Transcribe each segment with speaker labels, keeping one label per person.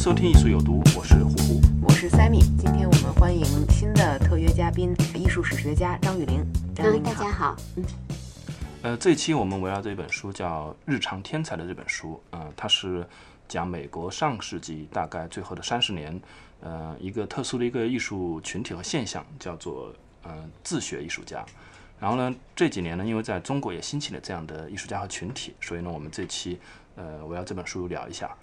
Speaker 1: 收听艺术有毒，我是胡胡。
Speaker 2: 我是 Sammy，今天我们欢迎新的特约嘉宾，艺术史学家张雨玲。张
Speaker 3: 大家好。
Speaker 1: 嗯呃，这一期我们围绕这本书叫《日常天才》的这本书，呃，它是讲美国上世纪大概最后的三十年，呃，一个特殊的一个艺术群体和现象，叫做呃自学艺术家。然后呢，这几年呢，因为在中国也兴起了这样的艺术家和群体，所以呢，我们这期呃围绕这本书聊一下。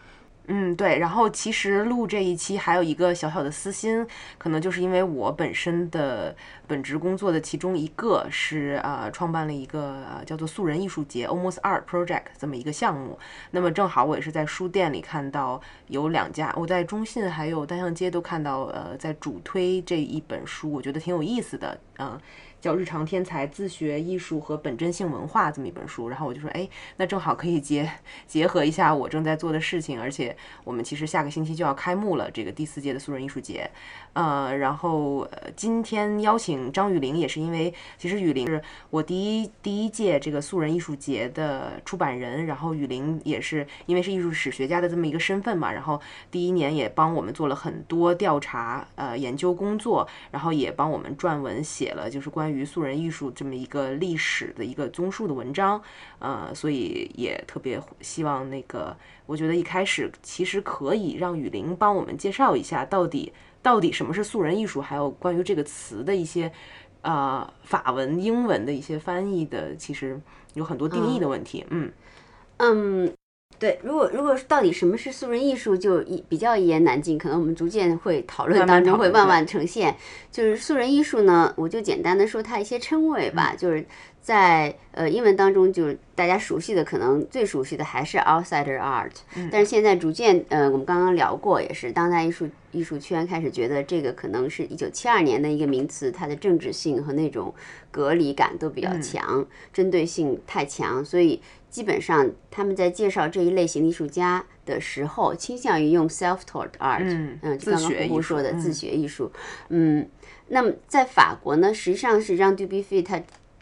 Speaker 2: 嗯，对。然后其实录这一期还有一个小小的私心，可能就是因为我本身的本职工作的其中一个是呃创办了一个、叫做素人艺术节 （Almost Art Project） 这么一个项目。那么正好我也是在书店里看到有两家，我在中信还有单向街都看到呃在主推这一本书，我觉得挺有意思的，嗯、叫《日常天才自学艺术和本真性文化》这么一本书，然后我就说，哎，那正好可以结结合一下我正在做的事情，而且我们其实下个星期就要开幕了这个第四届的素人艺术节，呃，然后呃今天邀请张雨玲也是因为，其实雨玲是我第一第一届这个素人艺术节的出版人，然后雨玲也是因为是艺术史学家的这么一个身份嘛，然后第一年也帮我们做了很多调查呃研究工作，然后也帮我们撰文写了就是关于素人艺术这么一个历史的一个综述的文章，呃，所以也特别希望那个，我觉得一开始其实可以让雨林帮我们介绍一下到底到底什么是素人艺术，还有关于这个词的一些呃法文、英文的一些翻译的，其实有很多定义的问题，嗯。
Speaker 3: 嗯，对，如果如果到底什么是素人艺术，就一比较一言难尽，可能我们逐渐会讨论当中会慢慢呈现。就是素人艺术呢，我就简单的说它一些称谓吧，
Speaker 2: 嗯。
Speaker 3: 就是在呃英文当中，就是大家熟悉的，可能最熟悉的还是 outsider art，、但
Speaker 2: 嗯
Speaker 3: 是现在逐渐呃，我们刚刚聊过，也是当代艺术艺术圈开始觉得这个可能是一九七二年的一个名词，它的政治性和那种隔离感都比较
Speaker 2: 嗯。
Speaker 3: 强，针对性太强，所以基本上他们在介绍这一类型艺术家的时候，倾向于用 self-taught art，
Speaker 2: 嗯
Speaker 3: 嗯，就刚刚胡胡说的
Speaker 2: 嗯。
Speaker 3: 自学艺术，嗯，那么在法国呢，实际上是让 Dubuffy 他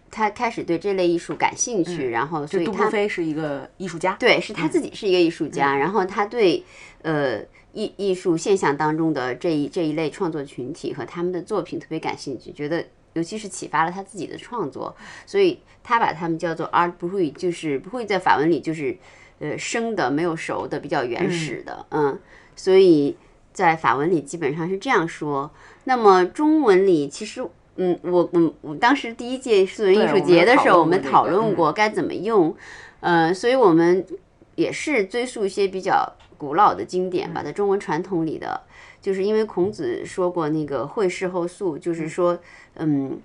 Speaker 3: 他开始对这类艺术感兴趣，然后所以他
Speaker 2: 布菲是一个艺术家，
Speaker 3: 对，是他自己是一个艺术家，然后他对呃艺艺术现象当中的这一这一类创作群体和他们的作品特别感兴趣，觉得尤其是启发了他自己的创作，所以他把他们叫做 art i 就是不会在法文里就是呃生的没有熟的比较原始的，嗯，所以在法文里基本上是这样说。那么中文里其实。嗯，我我我当时第一届素人艺术节的时候，我们讨论过该怎么用，呃，所以我们也是追溯一些比较古老的经典吧，在中文传统里的，就是因为孔子说过那个会事后素，就是说，嗯，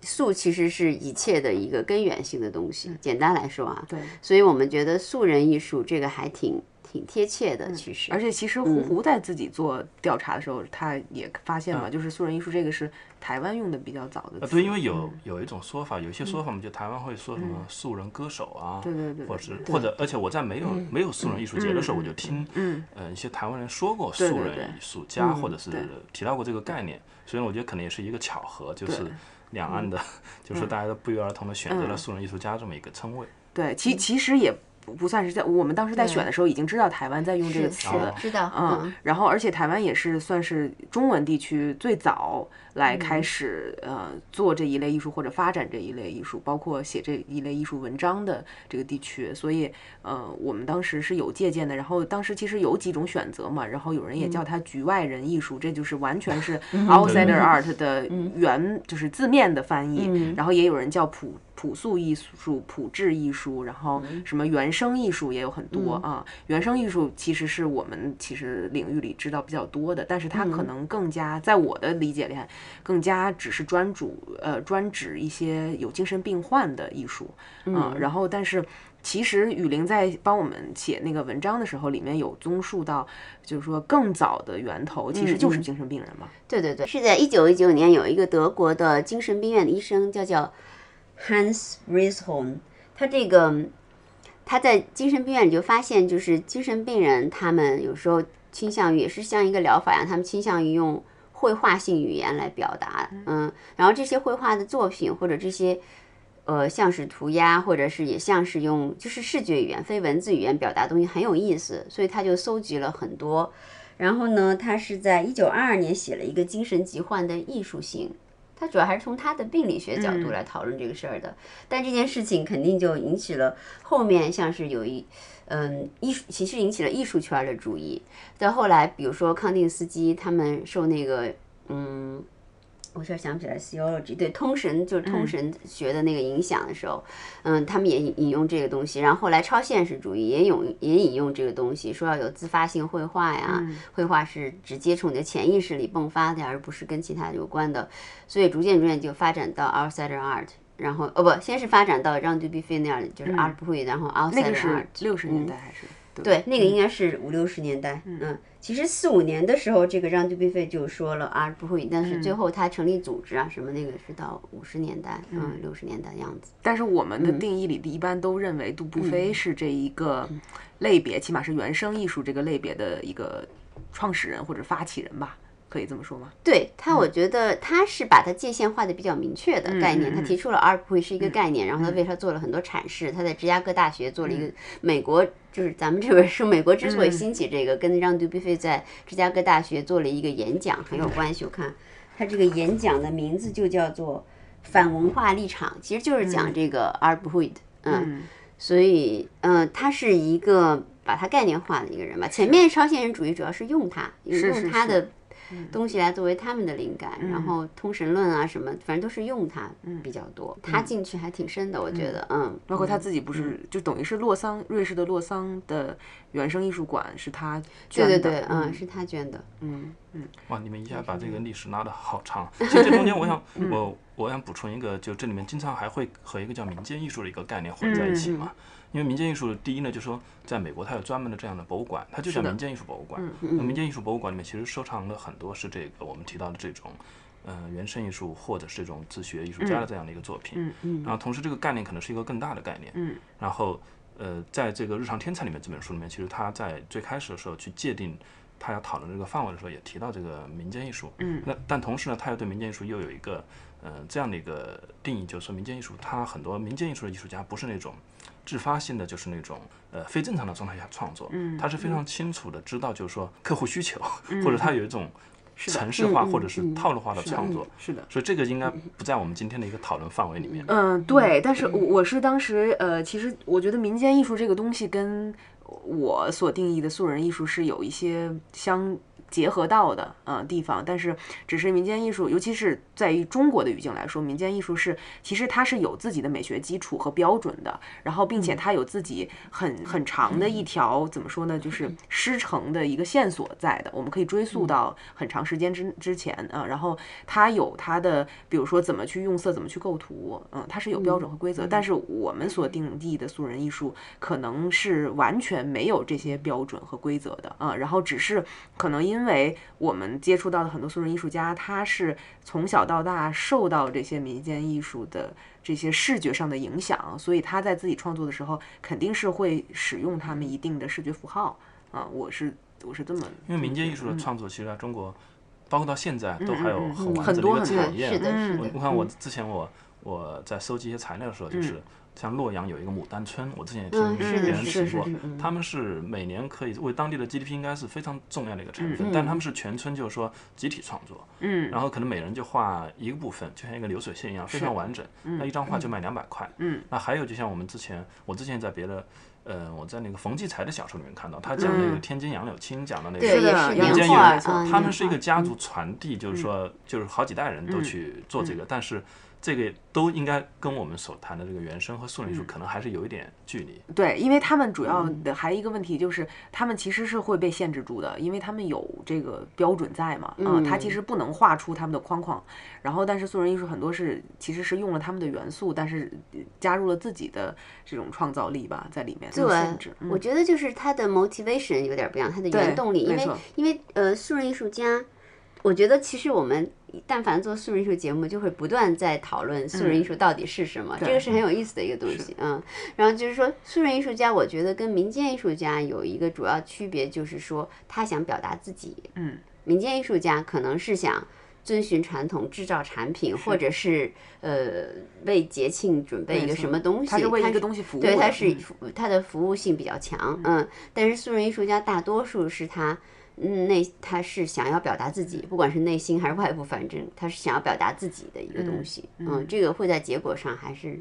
Speaker 3: 素其实是一切的一个根源性的东西。简单来说啊，
Speaker 2: 对，
Speaker 3: 所以我们觉得素人艺术这个还挺挺贴切的，其实。
Speaker 2: 而且其实胡胡在自己做调查的时候，他也发现了，就是素人艺术这个是台湾用的比较早的
Speaker 1: 对，因为有有一种说法，有一些说法嘛，就台湾会说什么素人歌手啊，
Speaker 2: 对对对
Speaker 1: 或者是或者，而且我在没有没有素人艺术节的时候，我就听
Speaker 2: 嗯
Speaker 1: 呃一些台湾人说过素人艺术家，或者是提到过这个概念，所以我觉得可能也是一个巧合，就是两岸的，就是大家都不约而同的选择了
Speaker 2: 嗯。
Speaker 1: 素人艺术家这么一个称谓。
Speaker 2: 对，其其实也不不算是在我们当时在选的时候已经知道台湾在用这个词。
Speaker 3: 知道，
Speaker 2: 嗯
Speaker 3: 嗯，，
Speaker 2: 然后而且台湾也是算是中文地区最早来开始、呃做这一类艺术或者发展这一类艺术，包括写这一类艺术文章的这个地区，所以呃我们当时是有借鉴的。然后当时其实有几种选择嘛，然后有人也叫它局外人艺术，这就是完全是 outsider art 的原就是字面的翻译，然后也有人叫普朴素艺术、朴质艺术，然后什么原生艺术也有很多啊。原生艺术其实是我们其实领域里知道比较多的，但是它可能更加在我的理解里，更加只是专主呃专指一些有精神病患的艺术嗯。然后，但是其实雨林在帮我们写那个文章的时候，里面有综述到，就是说更早的源头其实就是精神病人嘛。
Speaker 3: 对对对，是在一九一九年有一个德国的精神病院的医生叫叫。Hans Rishon，他这个他在精神病院里就发现，就是精神病人他们有时候倾向于也是像一个疗法一样，他们倾向于用绘画性语言来表达，嗯，然后这些绘画的作品或者这些呃像是涂鸦，或者是也像是用就是视觉语言、非文字语言表达东西很有意思，所以他就搜集了很多，然后呢，他是在一九二二年写了一个精神疾患的艺术性。他主要还是从他的病理学角度来讨论这个事儿的，但这件事情肯定就引起了后面像是有一，嗯，艺术其实引起了艺术圈的注意。到后来，比如说康定斯基他们受那个，嗯。我现在想不起来，theology 对通神就是通神学的那个影响的时候，嗯，他们也引用这个东西。然后后来超现实主义也用也引用这个东西，说要有自发性绘画呀，绘画是直接从你的潜意识里迸发的，而不是跟其他有关的。所以逐渐逐渐就发展到 outsider art，然后哦不，先是发展到让 d u b f 那样，就是 art 不会，然后 art。那
Speaker 2: 个是六十年代还是？
Speaker 3: 对，那个应该是五六十年代，嗯。其实四五年的时候，这个让杜比费就说了啊，不会。但是最后他成立组织啊，什么那个是到五十年代，嗯，六十年代的样子。
Speaker 2: 但是我们的定义里一般都认为杜布菲是这一个类别，起码是原生艺术这个类别的一个创始人或者发起人吧。可以这么说吗？
Speaker 3: 对他，我觉得他是把它界限化的比较明确的概念。他提出了会是一个概念，然后他为他做了很多阐释。他在芝加哥大学做了一个美国，就是咱们这本书，美国之所以兴起这个，跟让杜比菲在芝加哥大学做了一个演讲很有关系。我看他这个演讲的名字就叫做反文化立场，其实就是讲这个的。嗯，所以嗯，他是一个把它概念化的一个人吧。前面超现实主义主要是用它，用它的。东西来作为他们的灵感，然后通神论啊什么，反正都是用它比较多。他进去还挺深的，我觉得，嗯。
Speaker 2: 包括他自己不是，就等于是洛桑，瑞士的洛桑的原生艺术馆是他捐
Speaker 3: 的，对对对，嗯，是他捐的，
Speaker 2: 嗯
Speaker 1: 嗯。哇，你们一下把这个历史拉的好长。其实这中间，我想我我想补充一个，就这里面经常还会和一个叫民间艺术的一个概念混在一起嘛。因为民间艺术，第一呢，就是说，在美国它有专门的这样的博物馆，它就叫民间艺术博物馆。那民间艺术博物馆里面其实收藏了很多是这个我们提到的这种，呃，原生艺术或者是这种自学艺术家的这样的一个作品。
Speaker 2: 嗯嗯。
Speaker 1: 然后同时这个概念可能是一个更大的概念。
Speaker 2: 嗯。
Speaker 1: 然后，呃，在这个日常天才里面这本书里面，其实他在最开始的时候去界定他要讨论这个范围的时候，也提到这个民间艺术。
Speaker 2: 嗯。
Speaker 1: 那但同时呢，他又对民间艺术又有一个，呃，这样的一个定义，就是说民间艺术，它很多民间艺术的艺术家不是那种。自发性的就是那种呃非正常的状态下创作，
Speaker 2: 嗯，
Speaker 1: 他是非常清楚的知道，就是说客户需求，或者他有一种城市化或者是套路化的创作，
Speaker 2: 是的，
Speaker 1: 所以这个应该不在我们今天的一个讨论范围里面。
Speaker 2: 嗯，对，但是我是当时呃，其实我觉得民间艺术这个东西跟我所定义的素人艺术是有一些相。结合到的啊地方，但是只是民间艺术，尤其是在于中国的语境来说，民间艺术是其实它是有自己的美学基础和标准的，然后并且它有自己很很长的一条怎么说呢，就是师承的一个线索在的，我们可以追溯到很长时间之之前啊，然后它有它的，比如说怎么去用色，怎么去构图，嗯，它是有标准和规则，但是我们所定义的素人艺术可能是完全没有这些标准和规则的啊，然后只是可能因因为我们接触到的很多素人艺术家，他是从小到大受到这些民间艺术的这些视觉上的影响，所以他在自己创作的时候，肯定是会使用他们一定的视觉符号啊。我是我是这么，
Speaker 1: 因为民间艺术的创作，其实在中国，包括到现在都还有很完整
Speaker 2: 的一
Speaker 1: 个产业。
Speaker 3: 是的，是的。
Speaker 1: 我看我之前我我在收集一些材料的时候，就是。像洛阳有一个牡丹村，我之前也听别人提过，他们是每年可以为当地的 GDP 应该是非常重要的一个成分，但他们是全村就是说集体创作，
Speaker 2: 嗯，
Speaker 1: 然后可能每人就画一个部分，就像一个流水线一样，非常完整，那一张画就卖两百块，
Speaker 2: 嗯，
Speaker 1: 那还有就像我们之前，我之前在别的，呃，我在那个冯骥才的小说里面看到，他讲那个天津杨柳青讲的那个民间艺术，他们是一个家族传递，就是说就是好几代人都去做这个，但是。这个都应该跟我们所谈的这个原生和素人艺术可能还是有一点距离。
Speaker 2: 对，因为他们主要的还有一个问题就是，他们其实是会被限制住的，因为他们有这个标准在嘛，嗯，他其实不能画出他们的框框。然后，但是素人艺术很多是其实是用了他们的元素，但是加入了自己的这种创造力吧在里面。
Speaker 3: 对
Speaker 2: 限制，
Speaker 3: 我觉得就是他的 motivation 有点不一样，他的原动力，因为因为呃，素人艺术家，我觉得其实我们。但凡做素人艺术节目，就会不断在讨论素人艺术到底是什么，这个是很有意思的一个东西，嗯。然后就是说，素人艺术家，我觉得跟民间艺术家有一个主要区别，就是说他想表达自己。
Speaker 2: 嗯，
Speaker 3: 民间艺术家可能是想遵循传统制造产品，或者是呃为节庆准备一个什么东西，
Speaker 2: 他是为一个东西服务，
Speaker 3: 对，他是他的服务性比较强，嗯。但是素人艺术家大多数是他。嗯，内他是想要表达自己，不管是内心还是外部，反正他是想要表达自己的一个东西。嗯，这个会在结果上还是。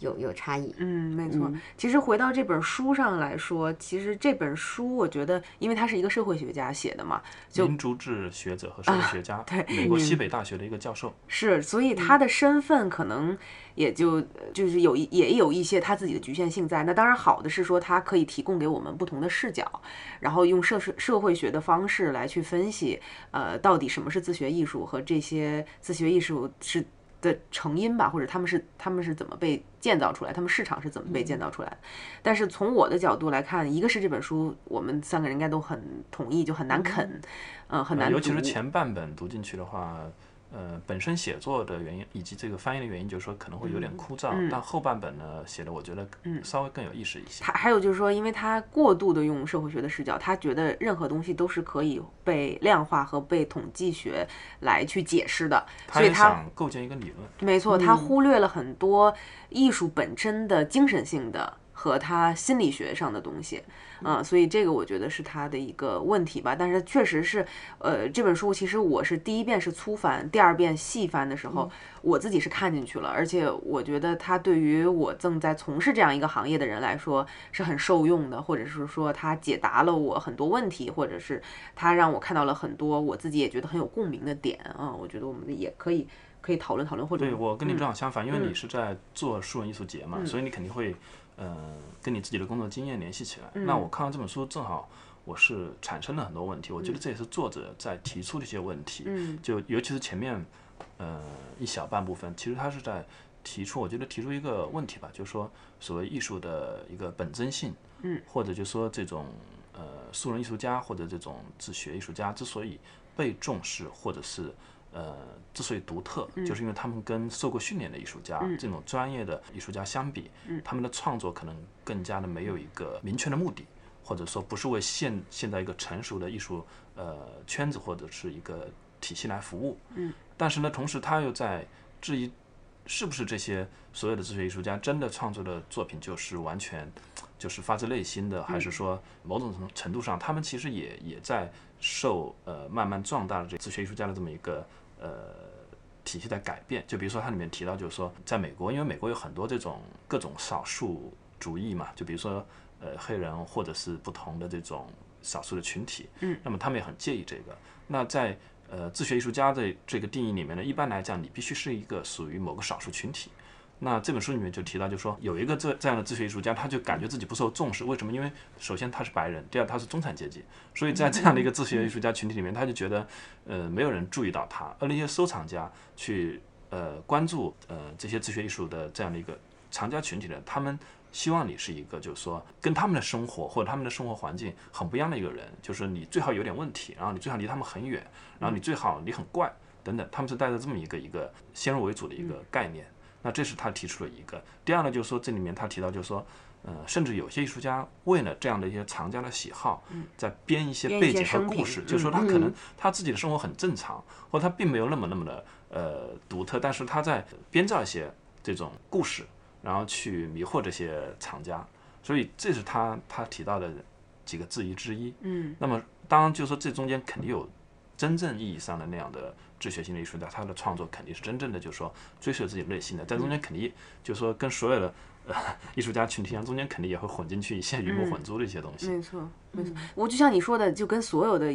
Speaker 3: 有有差异，
Speaker 2: 嗯，没错。其实回到这本书上来说，其实这本书我觉得，因为他是一个社会学家写的嘛，就
Speaker 1: 民族志学者和社会学家，
Speaker 2: 对，
Speaker 1: 美国西北大学的一个教授，
Speaker 2: 是，所以他的身份可能也就就是有一也有一些他自己的局限性在。那当然好的是说，他可以提供给我们不同的视角，然后用社社社会学的方式来去分析，呃，到底什么是自学艺术和这些自学艺术是。的成因吧，或者他们是他们是怎么被建造出来，他们市场是怎么被建造出来的？但是从我的角度来看，一个是这本书，我们三个人应该都很同意，就很难啃，嗯，很难。
Speaker 1: 尤其是前半本读进去的话。呃，本身写作的原因以及这个翻译的原因，就是说可能会有点枯燥。但后半本呢，写的我觉得稍微更有意思一些。
Speaker 2: 他还有就是说，因为他过度的用社会学的视角，他觉得任何东西都是可以被量化和被统计学来去解释的，所以他
Speaker 1: 构建一个理论。
Speaker 2: 没错，他忽略了很多艺术本身的精神性的。和他心理学上的东西，嗯，所以这个我觉得是他的一个问题吧。但是确实是，呃，这本书其实我是第一遍是粗翻，第二遍细翻的时候，我自己是看进去了。而且我觉得他对于我正在从事这样一个行业的人来说是很受用的，或者是说他解答了我很多问题，或者是他让我看到了很多我自己也觉得很有共鸣的点啊。我觉得我们也可以可以讨论讨论，或者
Speaker 1: 对我跟你正好相反，因为你是在做数文艺术节嘛，所以你肯定会。呃，跟你自己的工作经验联系起来。那我看到这本书，正好我是产生了很多问题。我觉得这也是作者在提出的一些问题。
Speaker 2: 嗯，
Speaker 1: 就尤其是前面呃一小半部分，其实他是在提出，我觉得提出一个问题吧，就是说所谓艺术的一个本真性，
Speaker 2: 嗯，
Speaker 1: 或者就说这种呃素人艺术家或者这种自学艺术家之所以被重视，或者是。呃，之所以独特，就是因为他们跟受过训练的艺术家这种专业的艺术家相比，他们的创作可能更加的没有一个明确的目的，或者说不是为现现在一个成熟的艺术呃圈子或者是一个体系来服务。
Speaker 2: 嗯，
Speaker 1: 但是呢，同时他又在质疑，是不是这些所有的自学艺术家真的创作的作品就是完全就是发自内心的，还是说某种程程度上他们其实也也在受呃慢慢壮大的这自学艺术家的这么一个。呃，体系的改变，就比如说它里面提到，就是说，在美国，因为美国有很多这种各种少数主义嘛，就比如说，呃，黑人或者是不同的这种少数的群体，
Speaker 2: 嗯，
Speaker 1: 那么他们也很介意这个。那在呃自学艺术家的这个定义里面呢，一般来讲，你必须是一个属于某个少数群体。那这本书里面就提到，就说有一个这这样的自学艺术家，他就感觉自己不受重视。为什么？因为首先他是白人，第二他是中产阶级，所以在这样的一个自学艺术家群体里面，他就觉得，呃，没有人注意到他。而那些收藏家去呃关注呃这些自学艺术的这样的一个藏家群体的，他们希望你是一个就是说跟他们的生活或者他们的生活环境很不一样的一个人，就是你最好有点问题，然后你最好离他们很远，然后你最好你很怪等等，他们是带着这么一个一个先入为主的一个概念。那这是他提出了一个。第二呢，就是说这里面他提到，就是说，呃，甚至有些艺术家为了这样的一些藏家的喜好，在编一些背景和故事，就是说他可能他自己的生活很正常，或他并没有那么那么的呃独特，但是他在编造一些这种故事，然后去迷惑这些藏家。所以这是他他提到的几个质疑之一。
Speaker 2: 嗯。
Speaker 1: 那么当然，就是说这中间肯定有真正意义上的那样的。自学性的艺术家，他的创作肯定是真正的，就是说追随自己内心的，在中间肯定就是说跟所有的呃艺术家群体一样，中间肯定也会混进去一些鱼目混珠的一些东西。
Speaker 2: 没错，没错。我就像你说的，就跟所有的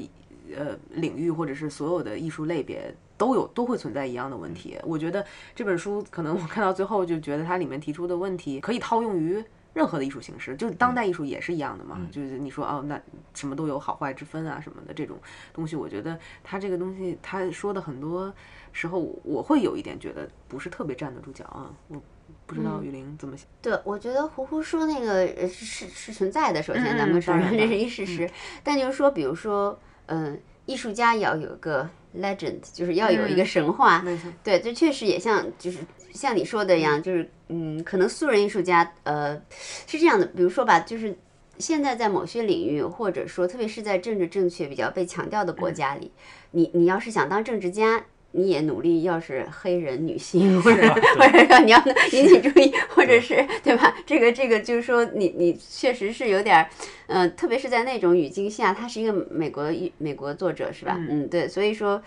Speaker 2: 呃领域或者是所有的艺术类别。都有都会存在一样的问题。我觉得这本书可能我看到最后就觉得它里面提出的问题可以套用于。任何的艺术形式，就是当代艺术也是一样的嘛。就是你说哦，那什么都有好坏之分啊什么的这种东西，我觉得他这个东西他说的很多时候，我会有一点觉得不是特别站得住脚啊。我不知道雨林怎么想。
Speaker 3: 对，我觉得胡胡说那个是是是存在的。首先，咱们承认这是一事实。但就是说，比如说，嗯，艺术家也要有一个 legend，就是要有一个神话。对，这确实也像就是。像你说的一样，就是嗯，可能素人艺术家，呃，是这样的。比如说吧，就是现在在某些领域，或者说特别是在政治正确比较被强调的国家里，你你要是想当政治家，你也努力，要是黑人女性，或者或者说你要引起注意，或者是对吧？这个这个就是说，你你确实是有点儿，嗯，特别是在那种语境下，他是一个美国一美国作者是吧？嗯，对，所以说。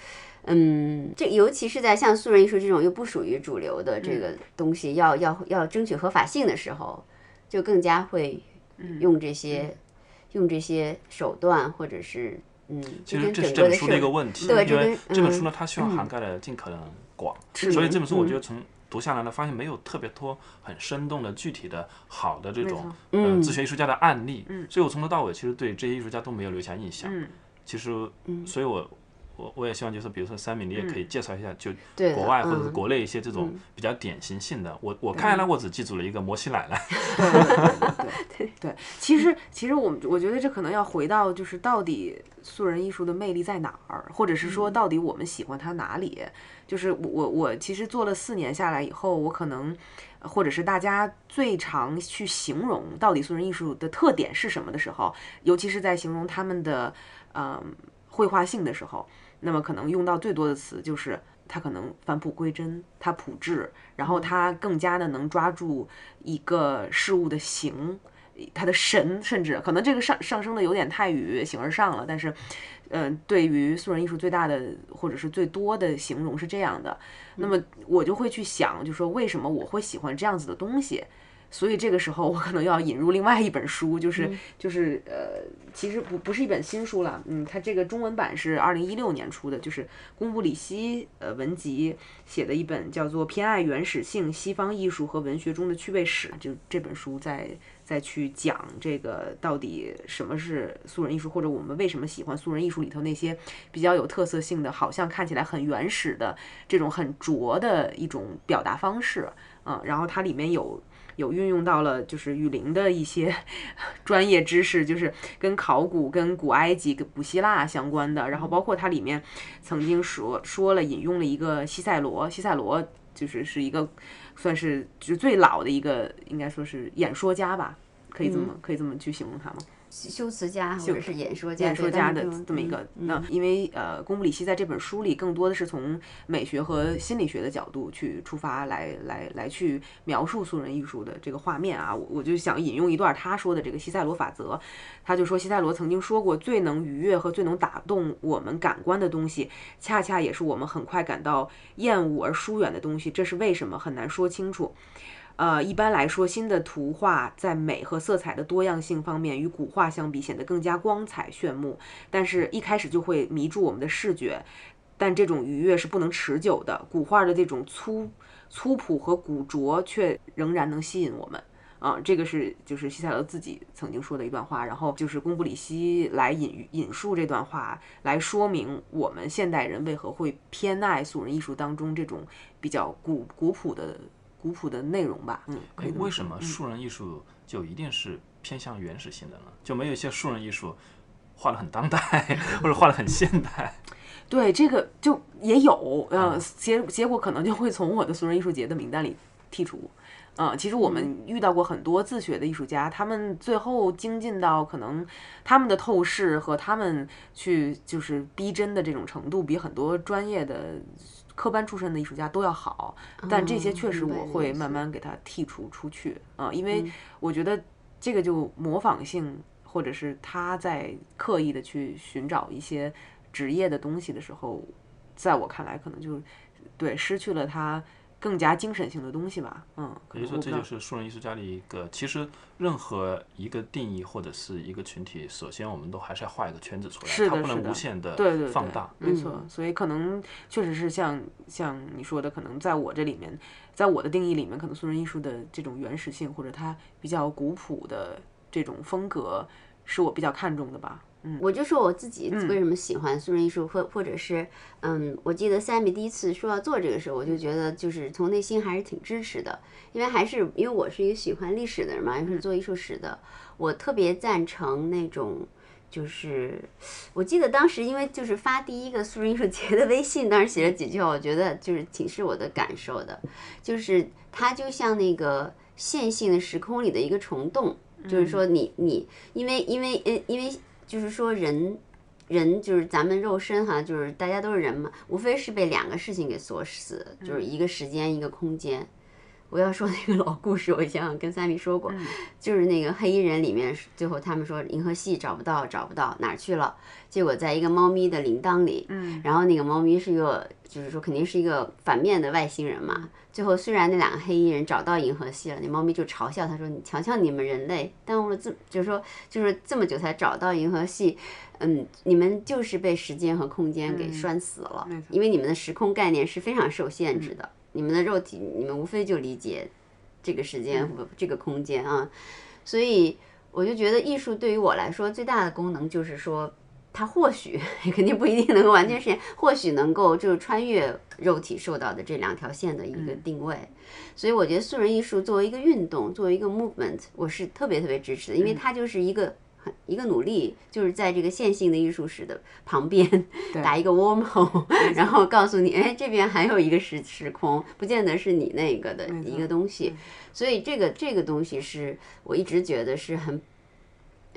Speaker 3: 嗯，这尤其是在像素人艺术这种又不属于主流的这个东西，要要要争取合法性的时候，就更加会用这些用这些手段，或者是嗯，
Speaker 1: 其实这是这本书的一个问题，
Speaker 3: 对，
Speaker 1: 因为这本书呢，它希望涵盖的尽可能广，所以这本书我觉得从读下来呢，发现没有特别多很生动的、具体的好的这种呃自学艺术家的案例，嗯。所以我从头到尾其实对这些艺术家都没有留下印象。嗯。其实，所以我。我我也希望就是，比如说三米，你也可以介绍一下，就国外或者是国内一些这种比较典型性的。我我看下来，我只记住了一个摩西奶奶。
Speaker 2: 对 对，其实其实我们我觉得这可能要回到就是到底素人艺术的魅力在哪儿，或者是说到底我们喜欢它哪里？就是我我其实做了四年下来以后，我可能或者是大家最常去形容到底素人艺术的特点是什么的时候，尤其是在形容他们的嗯绘画性的时候。那么可能用到最多的词就是它可能返璞归真，它朴质，然后它更加的能抓住一个事物的形，它的神，甚至可能这个上上升的有点太与形而上了。但是，嗯，对于素人艺术最大的或者是最多的形容是这样的。那么我就会去想，就说为什么我会喜欢这样子的东西？所以这个时候，我可能要引入另外一本书，就是就是呃，其实不不是一本新书了，嗯，它这个中文版是二零一六年出的，就是贡布里希呃文集写的一本叫做《偏爱原始性：西方艺术和文学中的趣味史》，就这本书在再去讲这个到底什么是素人艺术，或者我们为什么喜欢素人艺术里头那些比较有特色性的，好像看起来很原始的这种很拙的一种表达方式，嗯，然后它里面有。有运用到了就是雨林的一些 专业知识，就是跟考古、跟古埃及、跟古希腊相关的。然后包括它里面曾经说说了引用了一个西塞罗，西塞罗就是是一个算是就是最老的一个，应该说是演说家吧，可以这么可以这么去形容他吗？
Speaker 3: 修辞家或者是演说家，
Speaker 2: 演说家的这么一个。那因为呃，贡布里希在这本书里更多的是从美学和心理学的角度去出发，来来来去描述素人艺术的这个画面啊。我我就想引用一段他说的这个西塞罗法则，他就说西塞罗曾经说过，最能愉悦和最能打动我们感官的东西，恰恰也是我们很快感到厌恶而疏远的东西。这是为什么？很难说清楚。呃，一般来说，新的图画在美和色彩的多样性方面与古画相比显得更加光彩炫目，但是一开始就会迷住我们的视觉。但这种愉悦是不能持久的，古画的这种粗粗朴和古拙却仍然能吸引我们。啊，这个是就是西塞罗自己曾经说的一段话，然后就是贡布里希来引引述这段话来说明我们现代人为何会偏爱素人艺术当中这种比较古古朴的。古朴的内容吧，嗯，可以。
Speaker 1: 为什么素人艺术就一定是偏向原始性的呢？就没有一些素人艺术画的很当代，或者画的很现代？
Speaker 2: 对，这个就也有，嗯，结结果可能就会从我的素人艺术节的名单里剔除。嗯，其实我们遇到过很多自学的艺术家，他们最后精进到可能他们的透视和他们去就是逼真的这种程度，比很多专业的。科班出身的艺术家都要好，但这些确实我会慢慢给他剔除出去啊，因为我觉得这个就模仿性，或者是他在刻意的去寻找一些职业的东西的时候，在我看来可能就对失去了他。更加精神性的东西吧。嗯，可
Speaker 1: 以说，这就是素人艺术家的一个。其实，任何一个定义或者是一个群体，首先我们都还是要画一个圈子出来，
Speaker 2: 是的
Speaker 1: 它不能无限的
Speaker 2: 对对对
Speaker 1: 放大。
Speaker 2: 没错，所以可能确实是像像你说的，可能在我这里面，在我的定义里面，可能素人艺术的这种原始性或者它比较古朴的这种风格，是我比较看重的吧。嗯，
Speaker 3: 我就说我自己为什么喜欢素人艺术，或或者是，嗯，我记得 Sammy 第一次说要做这个时候，我就觉得就是从内心还是挺支持的，因为还是因为我是一个喜欢历史的人嘛，又是做艺术史的，我特别赞成那种。就是我记得当时，因为就是发第一个素人艺术节的微信，当时写了几句话，我觉得就是挺是我的感受的，就是它就像那个线性的时空里的一个虫洞，就是说你你因为因为呃因为就是说人人就是咱们肉身哈，就是大家都是人嘛，无非是被两个事情给锁死，就是一个时间一个空间。我要说那个老故事，我以前跟三米说过，就是那个黑衣人里面，最后他们说银河系找不到，找不到哪儿去了，结果在一个猫咪的铃铛里，嗯，然后那个猫咪是一个，就是说肯定是一个反面的外星人嘛。最后虽然那两个黑衣人找到银河系了，那猫咪就嘲笑他说：“你瞧瞧你们人类，耽误了这，就是说就是这么久才找到银河系，嗯，你们就是被时间和空间给拴死了，因为你们的时空概念是非常受限制的。”你们的肉体，你们无非就理解这个时间和这个空间啊，所以我就觉得艺术对于我来说最大的功能就是说，它或许 肯定不一定能够完全实现，或许能够就是穿越肉体受到的这两条线的一个定位。所以我觉得素人艺术作为一个运动，作为一个 movement，我是特别特别支持的，因为它就是一个。一个努力，就是在这个线性的艺术史的旁边打一个 wormhole，然后告诉你，哎，这边还有一个时时空，不见得是你那个的一个东西。所以这个这个东西是我一直觉得是很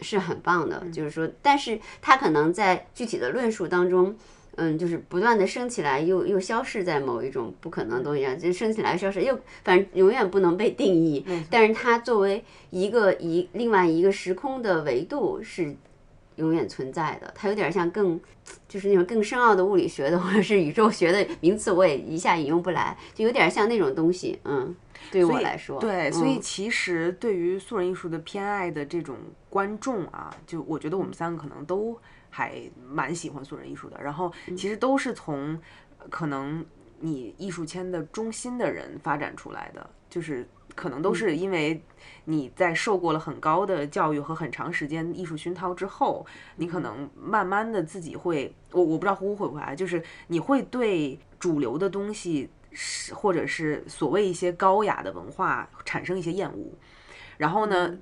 Speaker 3: 是很棒的，就是说，但是它可能在具体的论述当中。嗯，就是不断的升起来，又又消逝在某一种不可能的东西上，就升起来消失，又反正永远不能被定义。但是它作为一个一另外一个时空的维度是永远存在的。它有点像更就是那种更深奥的物理学的或者是宇宙学的名词，我也一下引用不来，就有点像那种东西。嗯，对于我来说，
Speaker 2: 对，所以其实对于素人艺术的偏爱的这种观众啊，就我觉得我们三个可能都。还蛮喜欢素人艺术的，然后其实都是从可能你艺术圈的中心的人发展出来的，就是可能都是因为你在受过了很高的教育和很长时间艺术熏陶之后，你可能慢慢的自己会，我我不知道呼呼会不会啊，就是你会对主流的东西是或者是所谓一些高雅的文化产生一些厌恶。然后呢，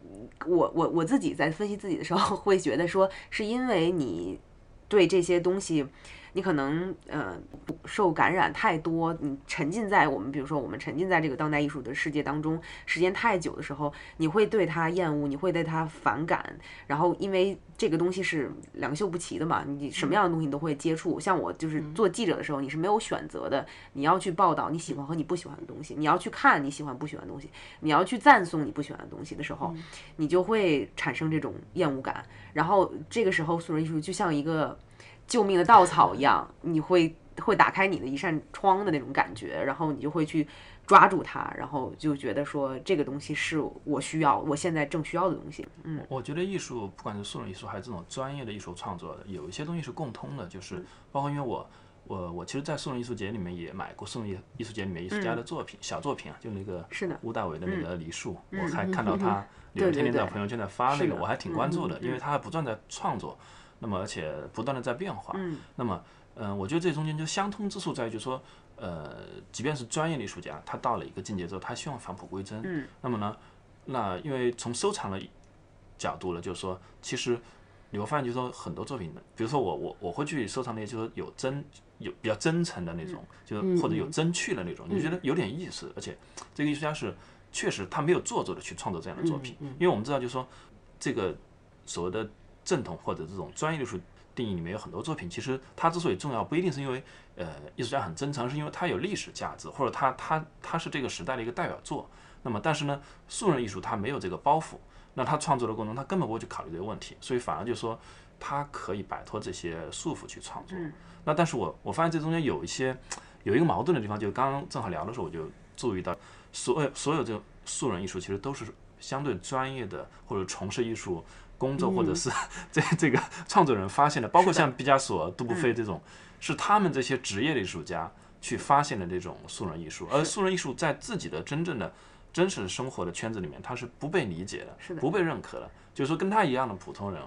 Speaker 2: 我我我自己在分析自己的时候，会觉得说，是因为你对这些东西。你可能呃受感染太多，你沉浸在我们比如说我们沉浸在这个当代艺术的世界当中时间太久的时候，你会对它厌恶，你会对它反感。然后因为这个东西是两袖不齐的嘛，你什么样的东西你都会接触。像我就是做记者的时候，你是没有选择的，你要去报道你喜欢和你不喜欢的东西，你要去看你喜欢不喜欢的东西，你要去赞颂你不喜欢的东西的时候，你就会产生这种厌恶感。然后这个时候素人艺术就像一个。救命的稻草一样，你会会打开你的一扇窗的那种感觉，然后你就会去抓住它，然后就觉得说这个东西是我需要，我现在正需要的东西。嗯，
Speaker 1: 我觉得艺术，不管是素人艺术还是这种专业的艺术创作的，有一些东西是共通的，就是包括因为我我我其实，在素人艺术节里面也买过素人艺艺术节里面艺术家的作品，小作品啊，就那个
Speaker 2: 是的，
Speaker 1: 吴大伟的那个梨树，我还看到他有天天在朋友圈在发那个，我还挺关注的，因为他还不断在创作。那么，而且不断的在变化。嗯。那么，嗯，我觉得这中间就相通之处在于，就是说，呃，即便是专业艺术家，他到了一个境界之后，他希望返璞归真。嗯。那么呢，那因为从收藏的角度呢，就是说，其实你会发现，就是说，很多作品，比如说我我我会去收藏那些，就是有真有比较真诚的那种，就是或者有真趣的那种，你觉得有点意思，而且这个艺术家是确实他没有做作的去创作这样的作品，因为我们知道，就是说，这个所谓的。正统或者这种专业艺术定义里面有很多作品，其实它之所以重要，不一定是因为呃艺术家很真诚，是因为它有历史价值，或者它它它是这个时代的一个代表作。那么，但是呢，素人艺术它没有这个包袱，那他创作的过程中，他根本不会去考虑这个问题，所以反而就说他可以摆脱这些束缚去创作。那但是我我发现这中间有一些有一个矛盾的地方，就刚刚正好聊的时候，我就注意到，所有所有这个素人艺术其实都是相对专业的或者从事艺术工作或者是 这这个 创作人发现的，包括像毕加索、杜布菲这种，是他们这些职业的艺术家去发现的这种素人艺术，而素人艺术在自己的真正的真实生活的圈子里面，他是不被理解的，不被认可的。就是说，跟他一样的普通人，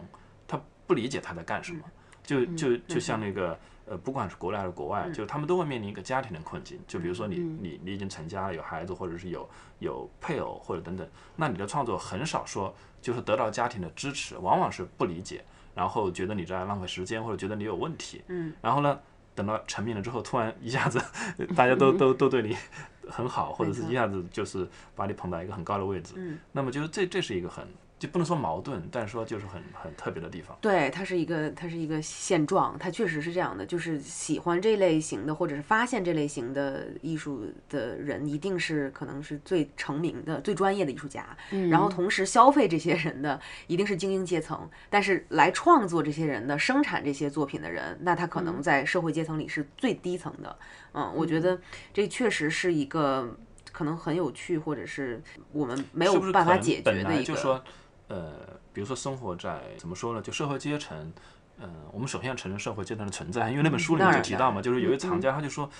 Speaker 1: 他不理解他在干什么。就就就像那个呃，不管是国内还是国外，就是他们都会面临一个家庭的困境。就比如说你你你已经成家了，有孩子，或者是有有配偶或者等等，那你的创作很少说就是得到家庭的支持，往往是不理解，然后觉得你在浪费时间，或者觉得你有问题。
Speaker 2: 嗯，
Speaker 1: 然后呢，等到成名了之后，突然一下子大家都都都对你很好，或者是一下子就是把你捧到一个很高的位置。
Speaker 2: 嗯，
Speaker 1: 那么就是这这是一个很就不能说矛盾，但是说就是很很特别的地方。
Speaker 2: 对，它是一个，它是一个现状，它确实是这样的。就是喜欢这类型的，或者是发现这类型的艺术的人，一定是可能是最成名的、最专业的艺术家。然后同时消费这些人的，一定是精英阶层。但是来创作这些人的、生产这些作品的人，那他可能在社会阶层里是最低层的。嗯，我觉得这确实是一个可能很有趣，或者是我们没有办法解决的一个。
Speaker 1: 来就说，呃，比如说生活在怎么说呢，就社会阶层，嗯、我们首先要承认社会阶层的存在，因为那本书里面就提到嘛，就是有一
Speaker 2: 嗯
Speaker 1: 藏家他就说，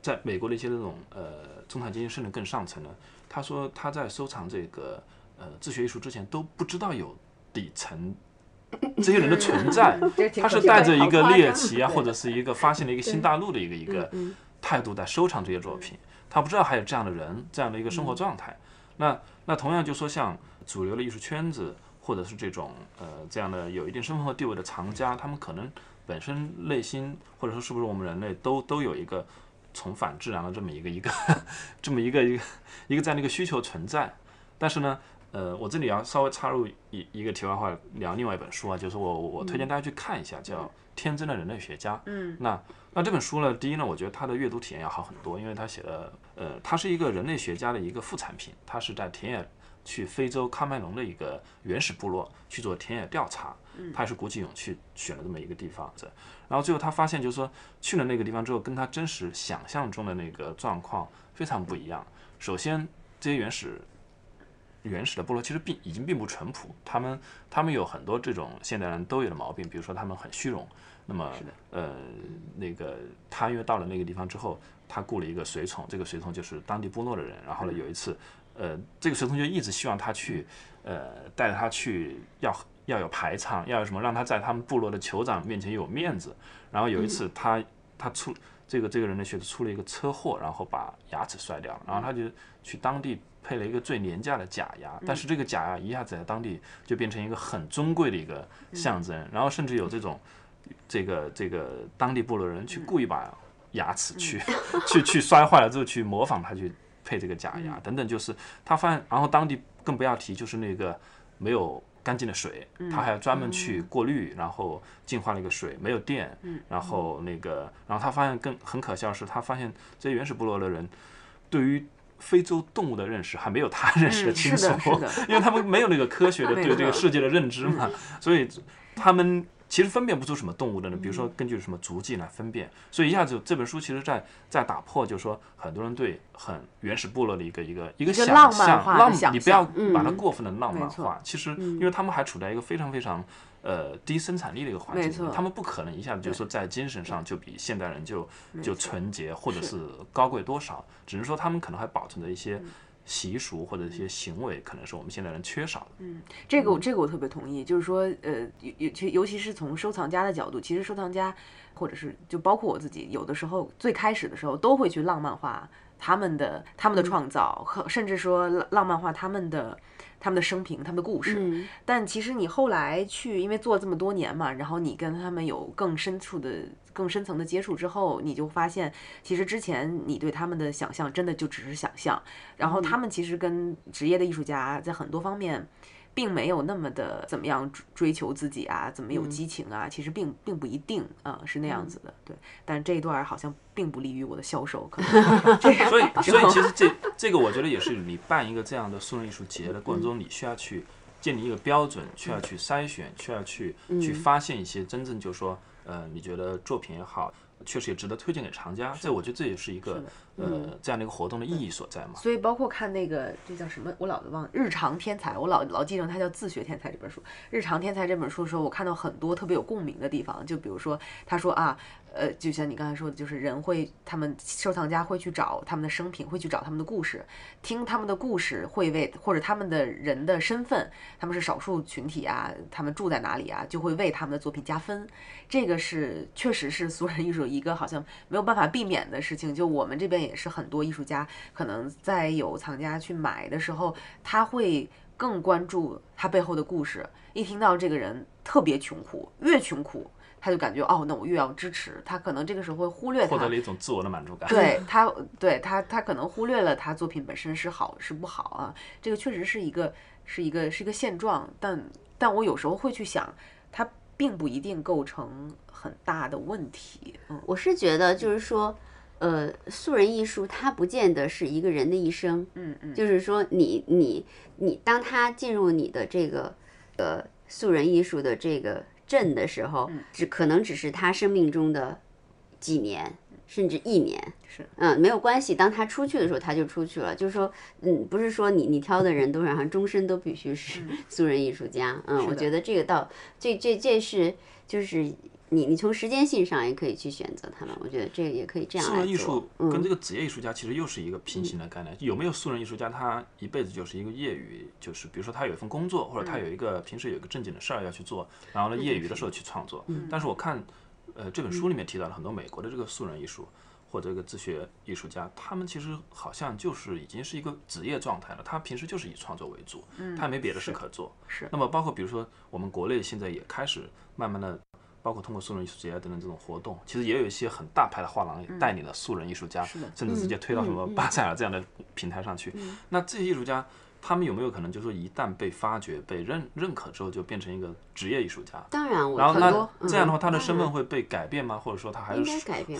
Speaker 1: 在美国的一些那种呃中产阶级甚至更上层的，他说他在收藏这个呃自学艺术之前都不知道有底层这些人的存在，他是带着一个猎奇啊，或者是一个发现了一个新大陆的一个一个态度在收藏这些作品，他不知道还有这样的人，这样的一个生活状态。那那同样就说像主流的艺术圈子，或者是这种呃这样的有一定身份和地位的藏家，他们可能本身内心或者说是不是我们人类都都有一个重返自然的这么一个一个 这么一个一个一个这样的一个需求存在，但是呢。呃，我这里要稍微插入一一个题外话，聊另外一本书啊，就是我我推荐大家去看一下，叫《天真的人类学家》。
Speaker 2: 嗯，
Speaker 1: 那那这本书呢，第一呢，我觉得它的阅读体验要好很多，因为它写的，呃，它是一个人类学家的一个副产品，它是在田野去非洲喀麦隆的一个原始部落去做田野调查，他也是鼓起勇气选了这么一个地方，这，然后最后他发现就是说去了那个地方之后，跟他真实想象中的那个状况非常不一样。首先，这些原始原始的部落其实并已经并不淳朴，他们他们有很多这种现代人都有的毛病，比如说他们很虚荣。那么呃，那个他因为到了那个地方之后，他雇了一个随从，这个随从就是当地部落的人。然后呢，有一次，呃，这个随从就一直希望他去，呃，带着他去要要有排场，要有什么，让他在他们部落的酋长面前有面子。然后有一次他他出这个这个人的学子出了一个车祸，然后把牙齿摔掉了，然后他就去当地配了一个最廉价的假牙，但是这个假牙一下子在当地就变成一个很尊贵的一个象征，然后甚至有这种这个这个当地部落人去故意把牙齿去 去 去摔坏了之后去模仿他去配这个假牙等等，就是他发现，然后当地更不要提就是那个没有。干净的水，他还要专门去过滤，然后净化那个水，没有电，然后那个，然后他发现更很可笑的是，他发现这些原始部落的人对于非洲动物的认识还没有他认识的
Speaker 2: 嗯
Speaker 1: 清楚，因为他们没有那个科学的对这个世界的认知嘛，所以他们其实分辨不出什么动物的呢，比如说根据什么足迹来分辨，所以一下子这本书其实在在打破，就是说很多人对很原始部落的一个一个一个想象，浪你不要把它过分的浪漫化，其实因为他们还处在一个非常非常。呃，低生产力的一个环境他们不可能一下子就说在精神上就比现代人就就纯洁或者是。高贵多少，只是说他们可能还保存着一些习俗或者一些行为，可能是我们现代人缺少的。
Speaker 2: 嗯这个我这个我特别同意，就是说，呃，尤尤其尤其是从收藏家的角度，其实收藏家或者是就包括我自己，有的时候最开始的时候都会去浪漫化他们的他们的创造，和甚至说浪浪漫化他们的他们的生平、他们的故事。
Speaker 3: 嗯
Speaker 2: 但其实你后来去，因为做这么多年嘛，然后你跟他们有更深处的、更深层的接触之后，你就发现，其实之前你对他们的想象真的就只是想象，然后他们其实跟职业的艺术家在很多方面。并没有那么的怎么样追追求自己啊，怎么有激情啊，其实并并不一定啊、是那样子的，对。但这一段儿好像并不利于我的销售，可能
Speaker 1: 所以，所以其实 这这个我觉得也是你办一个这样的素人艺术节的过程中，你需要去建立一个标准，需要去筛选，需要去去发现一些真正就是说，呃，你觉得作品也好，确实也值得推荐给藏家。这我觉得这也是一个呃这样的一个活动的意义所在嘛。
Speaker 2: 所以包括看那个这叫什么，我老忘了《日常天才》，我老老记成它叫《自学天才》这本书。《日常天才》这本书的时候，我看到很多特别有共鸣的地方，就比如说他说啊。呃，就像你刚才说的，就是人会，他们收藏家会去找他们的生平，会去找他们的故事，听他们的故事，会为或者他们的人的身份，他们是少数群体啊，他们住在哪里啊，就会为他们的作品加分。这个是确实是俗人艺术一个好像没有办法避免的事情。就我们这边也是很多艺术家，可能在有藏家去买的时候，他会更关注他背后的故事。一听到这个人特别穷苦，越穷苦。他就感觉哦，那我越要支持他，可能这个时候会忽略他
Speaker 1: 获得了一种自我的满足感。
Speaker 2: 对 他，对他，他可能忽略了他作品本身是好是不好啊。这个确实是一个是一个是一个现状，但但我有时候会去想，它并不一定构成很大的问题。嗯，
Speaker 3: 我是觉得就是说，呃，素人艺术它不见得是一个人的一生。
Speaker 2: 嗯嗯，
Speaker 3: 就是说你你你，当他进入你的这个呃素人艺术的这个。镇的时候，只可能只是他生命中的几年，甚至一年。
Speaker 2: 是，
Speaker 3: 嗯，没有关系。当他出去的时候，他就出去了。就是说，嗯，不是说你你挑的人都然后终身都必须是 素人艺术家。嗯，我觉得这个倒，这这这是就是。你你从时间性上也可以去选择他们，我觉得这个也可以这样
Speaker 1: 素人艺术跟这个职业艺术家其实又是一个平行的概念。有没有素人艺术家，他一辈子就是一个业余，就是比如说他有一份工作，或者他有一个平时有一个正经的事儿要去做，然后呢业余的时候去创作。但是我看，呃这本书里面提到了很多美国的这个素人艺术或者一个自学艺术家，他们其实好像就是已经是一个职业状态了。他平时就是以创作为主，他也没别的事可做。
Speaker 2: 是。
Speaker 1: 那么包括比如说我们国内现在也开始慢慢的。包括通过素人艺术节等等这种活动，其实也有一些很大牌的画廊带领的素人艺术家，甚至直接推到什么巴塞尔这样的平台上去。那这些艺术家。他们有没有可能，就是说一旦被发掘、被认认可之后，就变成一个职业艺术家？
Speaker 3: 当然，
Speaker 1: 然后那这样的话，他的身份会被改变吗？或者说他还是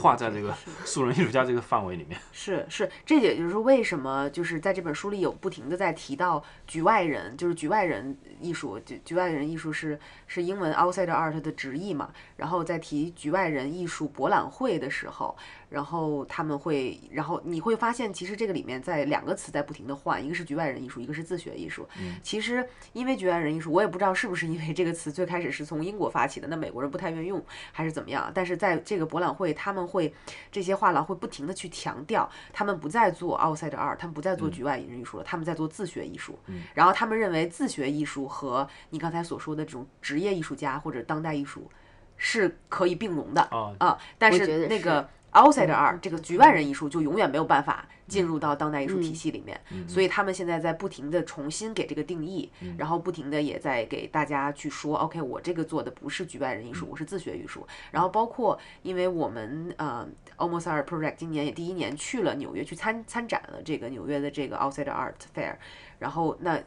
Speaker 1: 画在这个素人艺术家这个范围里面？
Speaker 2: 是是，这也就是为什么就是在这本书里有不停的在提到局外人，就是局外人艺术，局局外人艺术是是英文 outside art 的直译嘛？然后在提局外人艺术博览会的时候。然后他们会，然后你会发现，其实这个里面在两个词在不停的换，一个是局外人艺术，一个是自学艺术。
Speaker 1: 嗯，
Speaker 2: 其实因为局外人艺术，我也不知道是不是因为这个词最开始是从英国发起的，那美国人不太愿意用，还是怎么样？但是在这个博览会，他们会这些画廊会不停的去强调，他们不再做 outside art，他们不再做局外人艺术了，他们在做自学艺术。
Speaker 1: 嗯，
Speaker 2: 然后他们认为自学艺术和你刚才所说的这种职业艺术家或者当代艺术是可以并容的啊啊，但是那个。Outside art 这个局外人一术就永远没有办法进入到当代艺术体系里面，所以他们现在在不停的重新给这个定义，然后不停的也在给大家去说，OK，我这个做的不是局外人艺术，我是自学艺术。然后包括因为我们呃 almost art project 今年也第一年去了纽约去参参展了这个纽约的这个 outside art fair。然后，那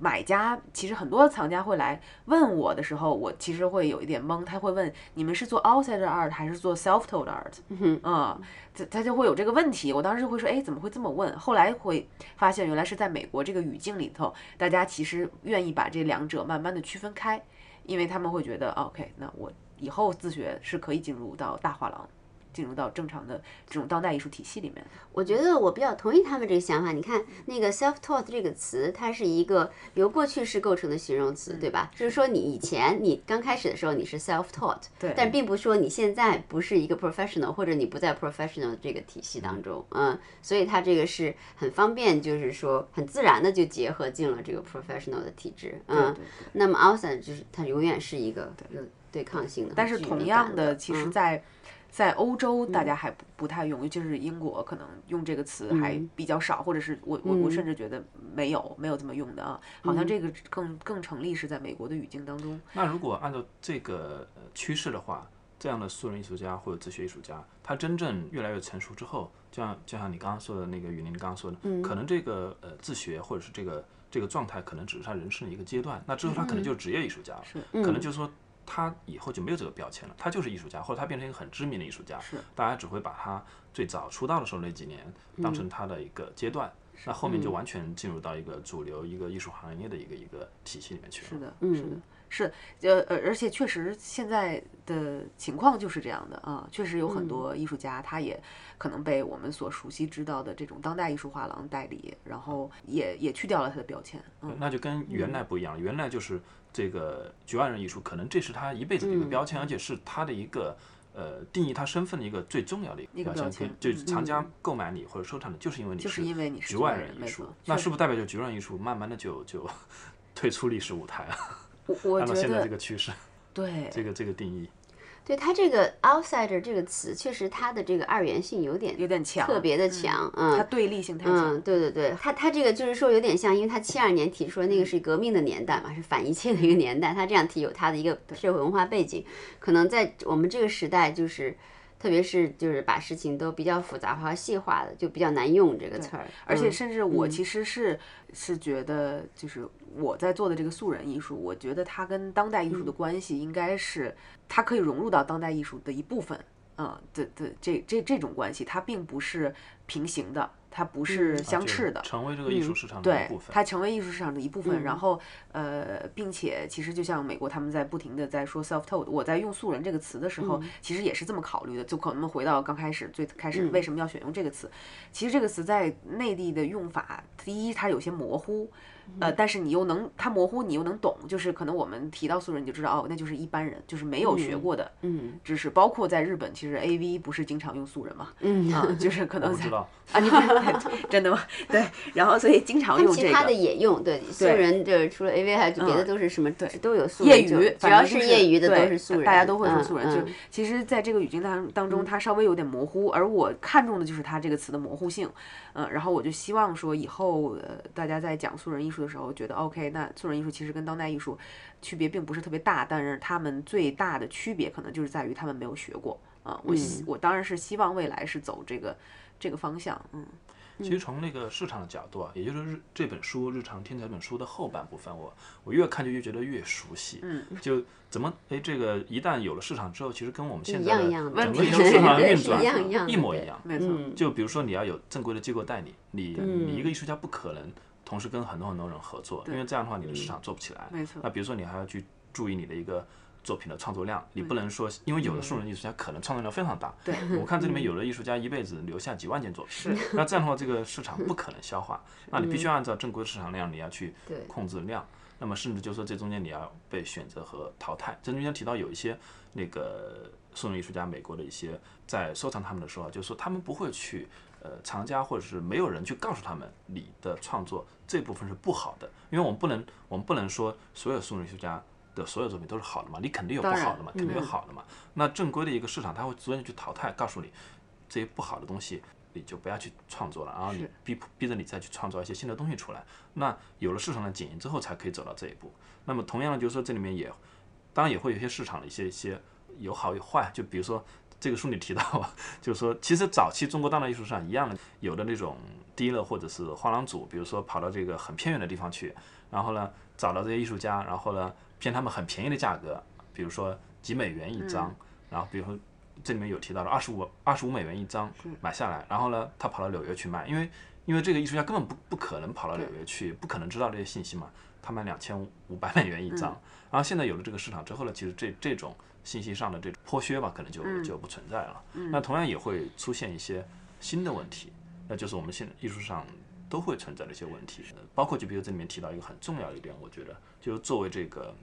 Speaker 2: 买家其实很多藏家会来问我的时候，我其实会有一点懵。他会问你们是做 outside art 还是做 self-told art？嗯，他他就会有这个问题。我当时就会说，哎，怎么会这么问？后来会发现，原来是在美国这个语境里头，大家其实愿意把这两者慢慢的区分开，因为他们会觉得，OK，那我以后自学是可以进入到大画廊。进入到正常的这种当代艺术体系里面，
Speaker 3: 我觉得我比较同意他们这个想法。你看那个 self-taught 这个词，它是一个由过去式构成的形容词，对吧？就是说你以前你刚开始的时候你是 self-taught，
Speaker 2: 对，
Speaker 3: 但并不说你现在不是一个 professional，或者你不在 professional 这个体系当中，嗯，所以它这个是很方便，就是说很自然的就结合进了这个 professional 的体制，嗯。那么 outside 就是它永远是一个有对抗性的，
Speaker 2: 但是同样的，其实，在在欧洲，大家还不不太用，尤其是英国，可能用这个词还比较少，或者是我我我甚至觉得没有没有这么用的啊，好像这个更更成立是在美国的语境当中。
Speaker 1: 那如果按照这个趋势的话，这样的素人艺术家或者自学艺术家，他真正越来越成熟之后，就像就像你刚刚说的那个雨林刚刚说的，可能这个呃自学或者是这个这个状态，可能只是他人生的一个阶段，那之后他可能就是职业艺术家了，可能就是说。他以后就没有这个标签了，他就是艺术家，或者他变成一个很知名的艺术家，
Speaker 2: 是
Speaker 1: 大家只会把他最早出道的时候那几年当成他的一个阶段，那后面就完全进入到一个主流一个艺术行业的一个一个体系里面去了。
Speaker 2: 是的，是的。是，呃呃，而且确实现在的情况就是这样的啊，确实有很多艺术家，他也可能被我们所熟悉知道的这种当代艺术画廊代理，然后也也去掉了他的标签。嗯，
Speaker 1: 那就跟原来不一样了。原来就是这个局外人艺术，可能这是他一辈子的一个标签，而且是他的一个呃定义他身份的一个最重要的一个标签。就是藏家购买你或者收藏的，就是因为你
Speaker 2: 是
Speaker 1: 局外人艺术。那是不是代表就局外人艺术慢慢的就就 退出历史舞台了？
Speaker 2: 我我觉得
Speaker 1: 现在这个趋势，
Speaker 2: 对
Speaker 1: 这个这个定义，
Speaker 3: 对它这个 outsider 这个词，确实它的这个二元性有点
Speaker 2: 有点强，
Speaker 3: 特别的强，嗯，
Speaker 2: 它对立性太强。
Speaker 3: 嗯，对对对，它它这个就是说有点像，因为它七二年提出了那个是革命的年代嘛，是反一切的一个年代，它这样提有它的一个社会文化背景，可能在我们这个时代就是。特别是就是把事情都比较复杂化、细化的，就比较难用这个词儿。
Speaker 2: 而且甚至我其实是是觉得，就是我在做的这个素人艺术，我觉得它跟当代艺术的关系应该是，它可以融入到当代艺术的一部分。嗯，的的这这这种关系，它并不是平行的。它不是相斥的，
Speaker 1: 成为这个艺术市场的一部分。
Speaker 2: 对，它成为艺术市场的一部分。然后，呃，并且其实就像美国他们在不停的在说 self-told，我在用素人这个词的时候，其实也是这么考虑的。就可能回到刚开始最开始为什么要选用这个词？其实这个词在内地的用法，第一它有些模糊。呃，但是你又能，它模糊，你又能懂，就是可能我们提到素人，你就知道哦，那就是一般人，就是没有学过的嗯知识。包括在日本，其实 A V 不是经常用素人嘛，嗯，啊，就是可能
Speaker 1: 知道
Speaker 2: 啊，你 真的吗？对，然后所以经常用这
Speaker 3: 个。其他的也用，对，素人就是除了 A V 还有别的都是什么？
Speaker 2: 对，
Speaker 3: 都有素
Speaker 2: 人。业余，
Speaker 3: 只要是业余的都是素人，
Speaker 2: 大家都会说素人。就其实，在这个语境当当中，它稍微有点模糊，而我看中的就是它这个词的模糊性。嗯，然后我就希望说，以后呃，大家在讲素人艺术的时候，觉得 OK，那素人艺术其实跟当代艺术区别并不是特别大，但是他们最大的区别可能就是在于他们没有学过。啊，我希我当然是希望未来是走这个这个方向。嗯，
Speaker 1: 其实从那个市场的角度啊，也就是日这本书《日常天才》这本书的后半部分，我我越看就越觉得越熟悉。
Speaker 2: 嗯，
Speaker 1: 就怎么哎，这个一旦有了市场之后，其实跟我们现在
Speaker 3: 的
Speaker 1: 整个艺术市场运
Speaker 3: 转
Speaker 1: 一模一样。
Speaker 2: 没错，
Speaker 1: 就比如说你要有正规的机构代理，你你一个艺术家不可能。同时跟很多很多人合作，因为这样的话你的市场做不起来。
Speaker 2: 没错。
Speaker 1: 那比如说你还要去注意你的一个作品的创作量，你不能说，因为有的素人艺术家可能创作量非常大。
Speaker 2: 对。
Speaker 1: 我看这里面有的艺术家一辈子留下几万件作品。是。那这样的话，这个市场不可能消化，那你必须按照正规市场量，你要去控制量。那么甚至就说这中间你要被选择和淘汰。这中间提到有一些那个素人艺术家，美国的一些在收藏他们的时候，就是说他们不会去。呃，藏家或者是没有人去告诉他们你的创作这部分是不好的，因为我们不能，我们不能说所有素人艺术家的所有作品都是好的嘛，你肯定有不好的嘛，肯定有好的嘛。那正规的一个市场，它会逐渐去淘汰，告诉你这些不好的东西，你就不要去创作了，然后你逼逼着你再去创造一些新的东西出来。那有了市场的检验之后，才可以走到这一步。那么同样的，就是说这里面也，当然也会有一些市场的一些一些有好有坏，就比如说。这个书里提到，就是说，其实早期中国当代艺术上一样的，有的那种低了或者是画廊组，比如说跑到这个很偏远的地方去，然后呢找到这些艺术家，然后呢骗他们很便宜的价格，比如说几美元一张，然后比如说这里面有提到了二十五二十五美元一张买下来，然后呢他跑到纽约去卖，因为因为这个艺术家根本不不可能跑到纽约去，不可能知道这些信息嘛，他卖两千五百美元一张，然后现在有了这个市场之后呢，其实这这种。信息上的这种剥削吧，可能就就不存在了。那同样也会出现一些新的问题，那就是我们现在艺术上都会存在的一些问题，包括就比如这里面提到一个很重要的一点，我觉得就是作为这个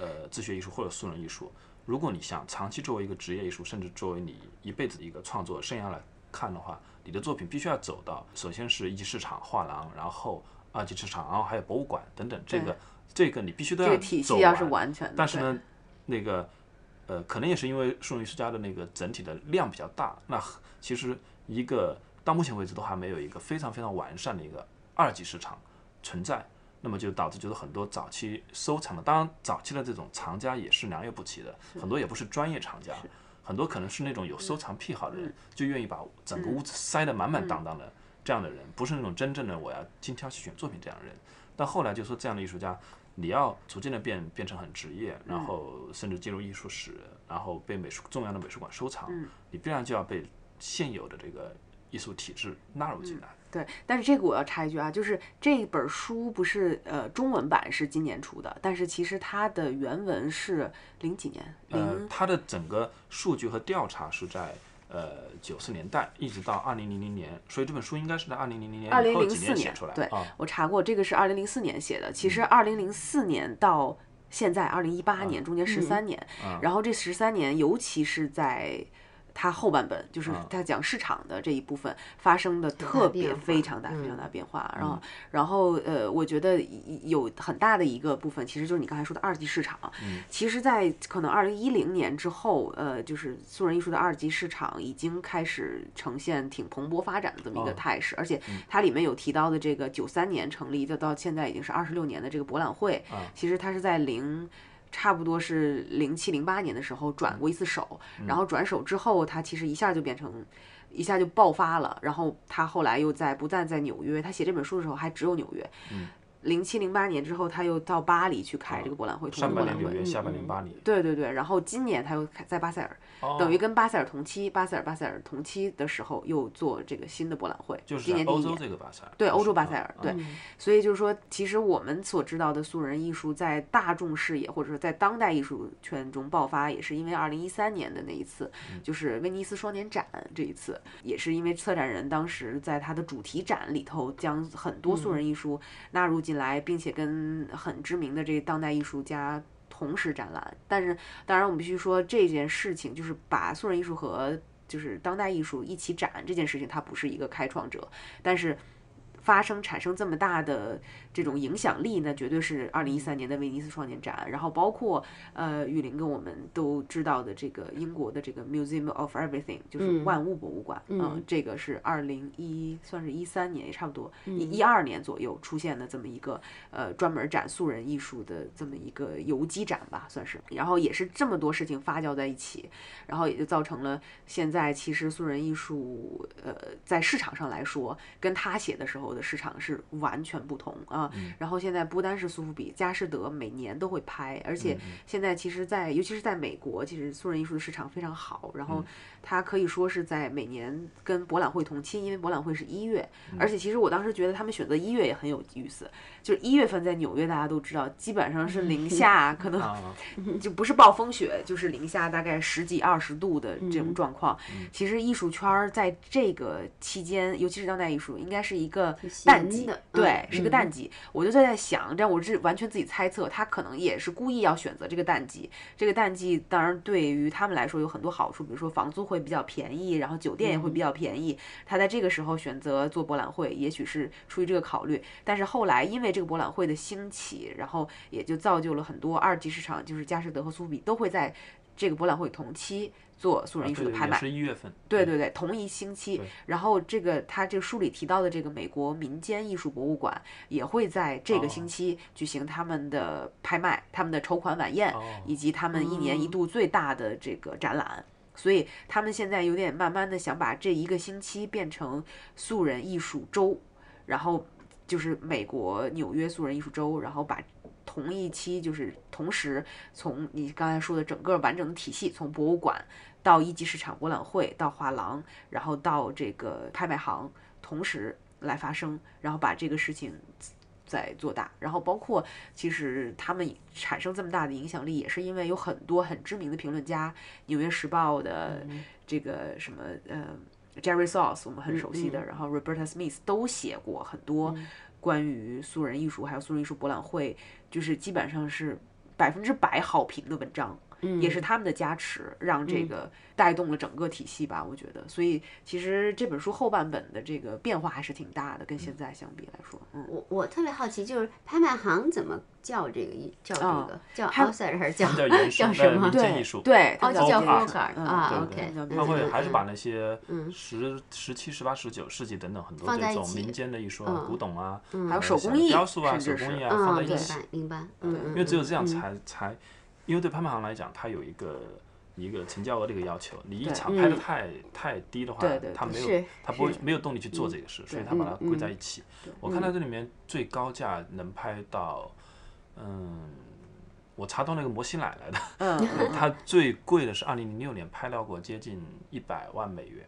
Speaker 1: 呃自学艺术或者素人艺术，如果你想长期作为一个职业艺术，甚至作为你一辈子的一个创作生涯来看的话，你的作品必须要走到首先是一级市场画廊，然后二级市场，然后还有博物馆等等，这个这个你必须都要
Speaker 2: 走完全。
Speaker 1: 但是呢，那个。呃，可能也是因为数人艺术家的那个整体的量比较大，那其实一个到目前为止都还没有一个非常非常完善的一个二级市场存在，那么就导致就是很多早期收藏的，当然早期的这种藏家也是良莠不齐的，很多也不是专业藏家，很多可能是那种有收藏癖好的人，就愿意把整个屋子塞得满满当当的这样的人，不是那种真正的我要精挑细选作品这样的人，但后来就说这样的艺术家。你要逐渐的变变成很职业，然后甚至进入艺术史，然后被美术重要的美术馆收藏，你必然就要被现有的这个艺术体制纳入进来。
Speaker 2: 对，但是这个我要插一句啊，就是这本书不是呃中文版是今年出的，但是其实它的原文是零几年，
Speaker 1: 呃，
Speaker 2: 零
Speaker 1: 它的整个数据和调查是在呃九十年代一直到二零零零年，所以这本书应该是在二零零零年
Speaker 2: 二零
Speaker 1: 以后几
Speaker 2: 零四年
Speaker 1: 出来。
Speaker 2: 对
Speaker 1: 啊，
Speaker 2: 我查过，这个是二零零四年写的。其实
Speaker 1: 嗯
Speaker 2: 二零零四年到现在二零一八年中间十三年，
Speaker 1: 嗯
Speaker 2: 然后这十三年，尤其是在它后半本，就是
Speaker 1: 嗯
Speaker 2: 它讲市场的这一部分发生的特别非常大、非
Speaker 1: 嗯
Speaker 2: 常大变化。然后，然后呃，我觉得有很大的一个部分，其实就是你刚才说的二级市场。
Speaker 1: 嗯
Speaker 2: 其实，在可能二零一零年之后，呃，就是素人艺术的二级市场已经开始呈现挺蓬勃发展的这么一个
Speaker 1: 哦
Speaker 2: 态势，而且
Speaker 1: 嗯
Speaker 2: 它里面有提到的这个九三年成立的，到现在已经是二十六年的这个博览会，
Speaker 1: 啊
Speaker 2: 其实它是在零。差不多是零七零八年的时候转过一次手，然后转手之后，他其实一下就变成，一下就爆发了。然后他后来又在不但在纽约，他写这本书的时候还只有纽约。零七零八年之后，他又到巴黎去开这个博览会，同
Speaker 1: 上
Speaker 2: 博览会。
Speaker 1: 半年纽约，下半年巴黎。
Speaker 2: 对对对，然后今年他又开在巴塞尔，
Speaker 1: 哦
Speaker 2: 等于跟巴塞尔同期，巴塞尔巴塞尔同期的时候又做这个新的博览会，
Speaker 1: 就是欧洲
Speaker 2: 年第一年。
Speaker 1: 这个巴塞尔。
Speaker 2: 对，欧洲巴塞尔，
Speaker 1: 啊
Speaker 2: 对，所以就是说，其实我们所知道的素人艺术在大众视野或者说在当代艺术圈中爆发，也是因为二零一三年的那一次，就是威尼斯双年展这一次，也是因为策展人当时在他的主题展里头将很多素人艺术纳入进来，并且跟很知名的这个当代艺术家。同时展览，但是当然我们必须说这件事情就是把素人艺术和就是当代艺术一起展这件事情，它不是一个开创者，但是发生产生这么大的这种影响力，那绝对是二零一三年的威尼斯双年展，然后包括呃雨林跟我们都知道的这个英国的这个 Museum of Everything，就是万物博物馆，嗯，这个是二零一算是一三年也差不多一一二年左右出现的这么一个呃专门展素人艺术的这么一个游击展吧，算是，然后也是这么多事情发酵在一起，然后也就造成了现在其实素人艺术呃在市场上来说，跟他写的时候的市场是完全不同啊。然后现在不单是苏富比，佳士得每年都会拍，而且现在其实在，尤其是在美国，其实素人艺术的市场非常好。然后它可以说是在每年跟博览会同期，因为博览会是一月，而且其实我当时觉得他们选择一月也很有意思，就是一月份在纽约，大家都知道，基本上是零下，可能
Speaker 1: 啊，
Speaker 2: 就不是暴风雪，就是零下大概十几二十度的这种状况。其实艺术圈儿在这个期间，尤其是当代艺术，应该是一个淡季
Speaker 3: 的，
Speaker 2: 对，
Speaker 3: 嗯
Speaker 2: 是个淡季。我就在想，这样我是完全自己猜测，他可能也是故意要选择这个淡季。这个淡季当然对于他们来说有很多好处，比如说房租会比较便宜，然后酒店也会比较便宜。他在这个时候选择做博览会，也许是出于这个考虑。但是后来因为这个博览会的兴起，然后也就造就了很多二级市场，就是佳士得和苏富比都会在这个博览会同期做素人艺术的拍卖。
Speaker 1: 是一月份。
Speaker 2: 对对对，同一星期。然后这个他这个书里提到的这个美国民间艺术博物馆也会在这个星期举行他们的拍卖、他们的筹款晚宴，
Speaker 1: 哦
Speaker 2: 以及他们一年一度最大的这个展览。所以他们现在有点慢慢的想把这一个星期变成素人艺术周，然后就是美国纽约素人艺术周，然后把同一期就是同时从你刚才说的整个完整的体系，从博物馆到一级市场博览会，到画廊，然后到这个拍卖行，同时来发生，然后把这个事情在做大，然后包括其实他们产生这么大的影响力，也是因为有很多很知名的评论家，《纽约时报》的这个什么呃 Jerry Sauce 我们很熟悉的，然后 Roberta Smith 都写过很多关于素人艺术还有素人艺术博览会，就是基本上是百分之百好评的文章。也是他们的加持，让这个带动了整个体系吧，我觉得。所以其实这本书后半本的这个变化还是挺大的，跟现在相比来说，嗯。
Speaker 3: 我我特别好奇，就是拍卖行怎么叫这个艺叫这个、
Speaker 2: 哦
Speaker 3: 叫
Speaker 2: 拍
Speaker 3: outside 还是叫
Speaker 1: 叫
Speaker 3: 什么
Speaker 1: 呃？民间
Speaker 2: 对
Speaker 1: 艺术
Speaker 2: 对，
Speaker 3: 哦，就叫 art
Speaker 2: 嗯
Speaker 3: 啊
Speaker 1: 对
Speaker 3: ，OK，
Speaker 2: 对
Speaker 1: 他会
Speaker 3: 嗯
Speaker 1: 还是把
Speaker 3: 嗯
Speaker 1: 那些十十七、十八、十九世纪等等很多这种民间的艺术啊、
Speaker 3: 嗯
Speaker 1: 古董啊，
Speaker 2: 还有手工艺
Speaker 1: 雕塑啊、手工艺啊放在一起，
Speaker 3: 白明白，嗯嗯，
Speaker 1: 因为只有这样
Speaker 3: 嗯
Speaker 1: 才才，因为对拍卖行来讲，它有一个一个成交额的一个要求，你一场拍的太太低的话
Speaker 2: 对对，
Speaker 1: 它没有
Speaker 3: 是
Speaker 1: 它不会没有动力去做这个事，所以
Speaker 2: 对
Speaker 1: 它把它归
Speaker 3: 嗯
Speaker 1: 在一起。我看到这里面最高价能拍到，嗯，我查到那个摩西奶奶的，
Speaker 2: 嗯，
Speaker 1: 它最贵的是二零零六年拍到过接近一百万美元，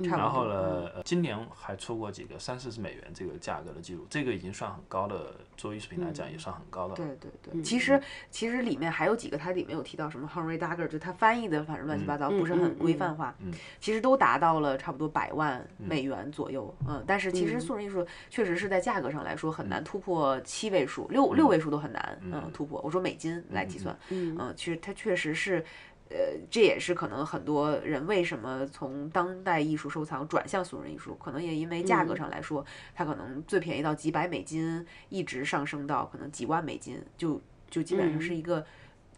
Speaker 1: 然后呢，呃今年还出过几个三四十美元这个价格的记录，这个已经算很高的，作为艺术品来讲也算很高的了。
Speaker 2: 对对对，其实其实里面还有几个，它里面有提到什么 Henry Dagger，就他翻译的反正乱七八糟，不是很规范化，其实都达到了差不多百万美元左右，嗯，但是其实素人艺术确实是在价格上来说很难突破七位数，六六位数都很难，嗯，突破。我说美金来计算，嗯，其实它确实是。呃，这也是可能很多人为什么从当代艺术收藏转向素人艺术，可能也因为价格上来说，它可能最便宜到几百美金，一直上升到可能几万美金，就就基本上是一个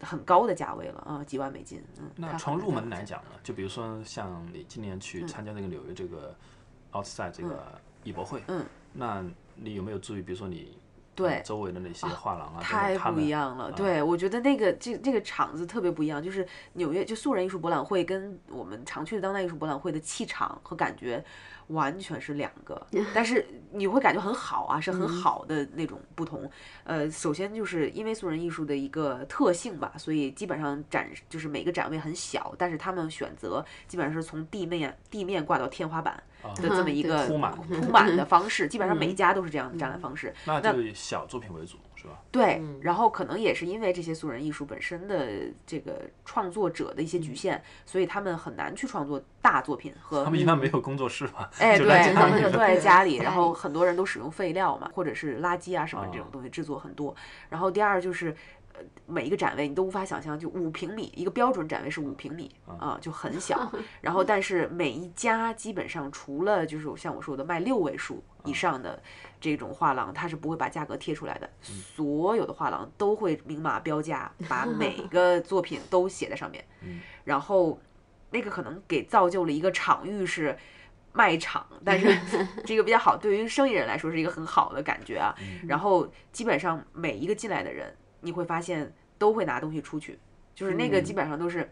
Speaker 2: 很高的价位了啊，几万美金。嗯，
Speaker 1: 那从入门来讲呢，就比如说像你今年去参加那个纽约这个 Outside 这个艺博会，
Speaker 2: 嗯，
Speaker 1: 那你有没有注意，比如说你
Speaker 2: 对
Speaker 1: 呃周围的那些画廊啊，
Speaker 2: 太不一样了。对，我觉得那个这这个场子特别不一样，就是纽约就素人艺术博览会跟我们常去的当代艺术博览会的气场和感觉完全是两个，但是你会感觉很好啊，是很好的那种不同。呃，首先就是因为素人艺术的一个特性吧，所以基本上展就是每个展位很小，但是他们选择基本上是从地面地面挂到天花板的这么一个
Speaker 1: 铺满
Speaker 2: 铺满的方式，基本上每一家都是这样的展览方式。
Speaker 1: 那就以小作品为主，是吧？
Speaker 2: 对，然后可能也是因为这些素人艺术本身的这个创作者的一些局限，所以他们很难去创作大作品和
Speaker 1: 他们一般没有工作室嘛，
Speaker 2: 哎，对，他们就都在家里，然后很多人都使用废料嘛，或者是垃圾啊什么这种东西制作很多。然后第二就是。呃每一个展位你都无法想象，就五平米，一个标准展位是五平米啊，就很小。然后，但是每一家基本上除了就是像我说的卖六位数以上的这种画廊，它是不会把价格贴出来的。所有的画廊都会明码标价，把每个作品都写在上面。然后，那个可能给造就了一个场域是。卖场，但是 这个比较好，对于生意人来说是一个很好的感觉啊。然后基本上每一个进来的人，你会发现都会拿东西出去，就是那个基本上都是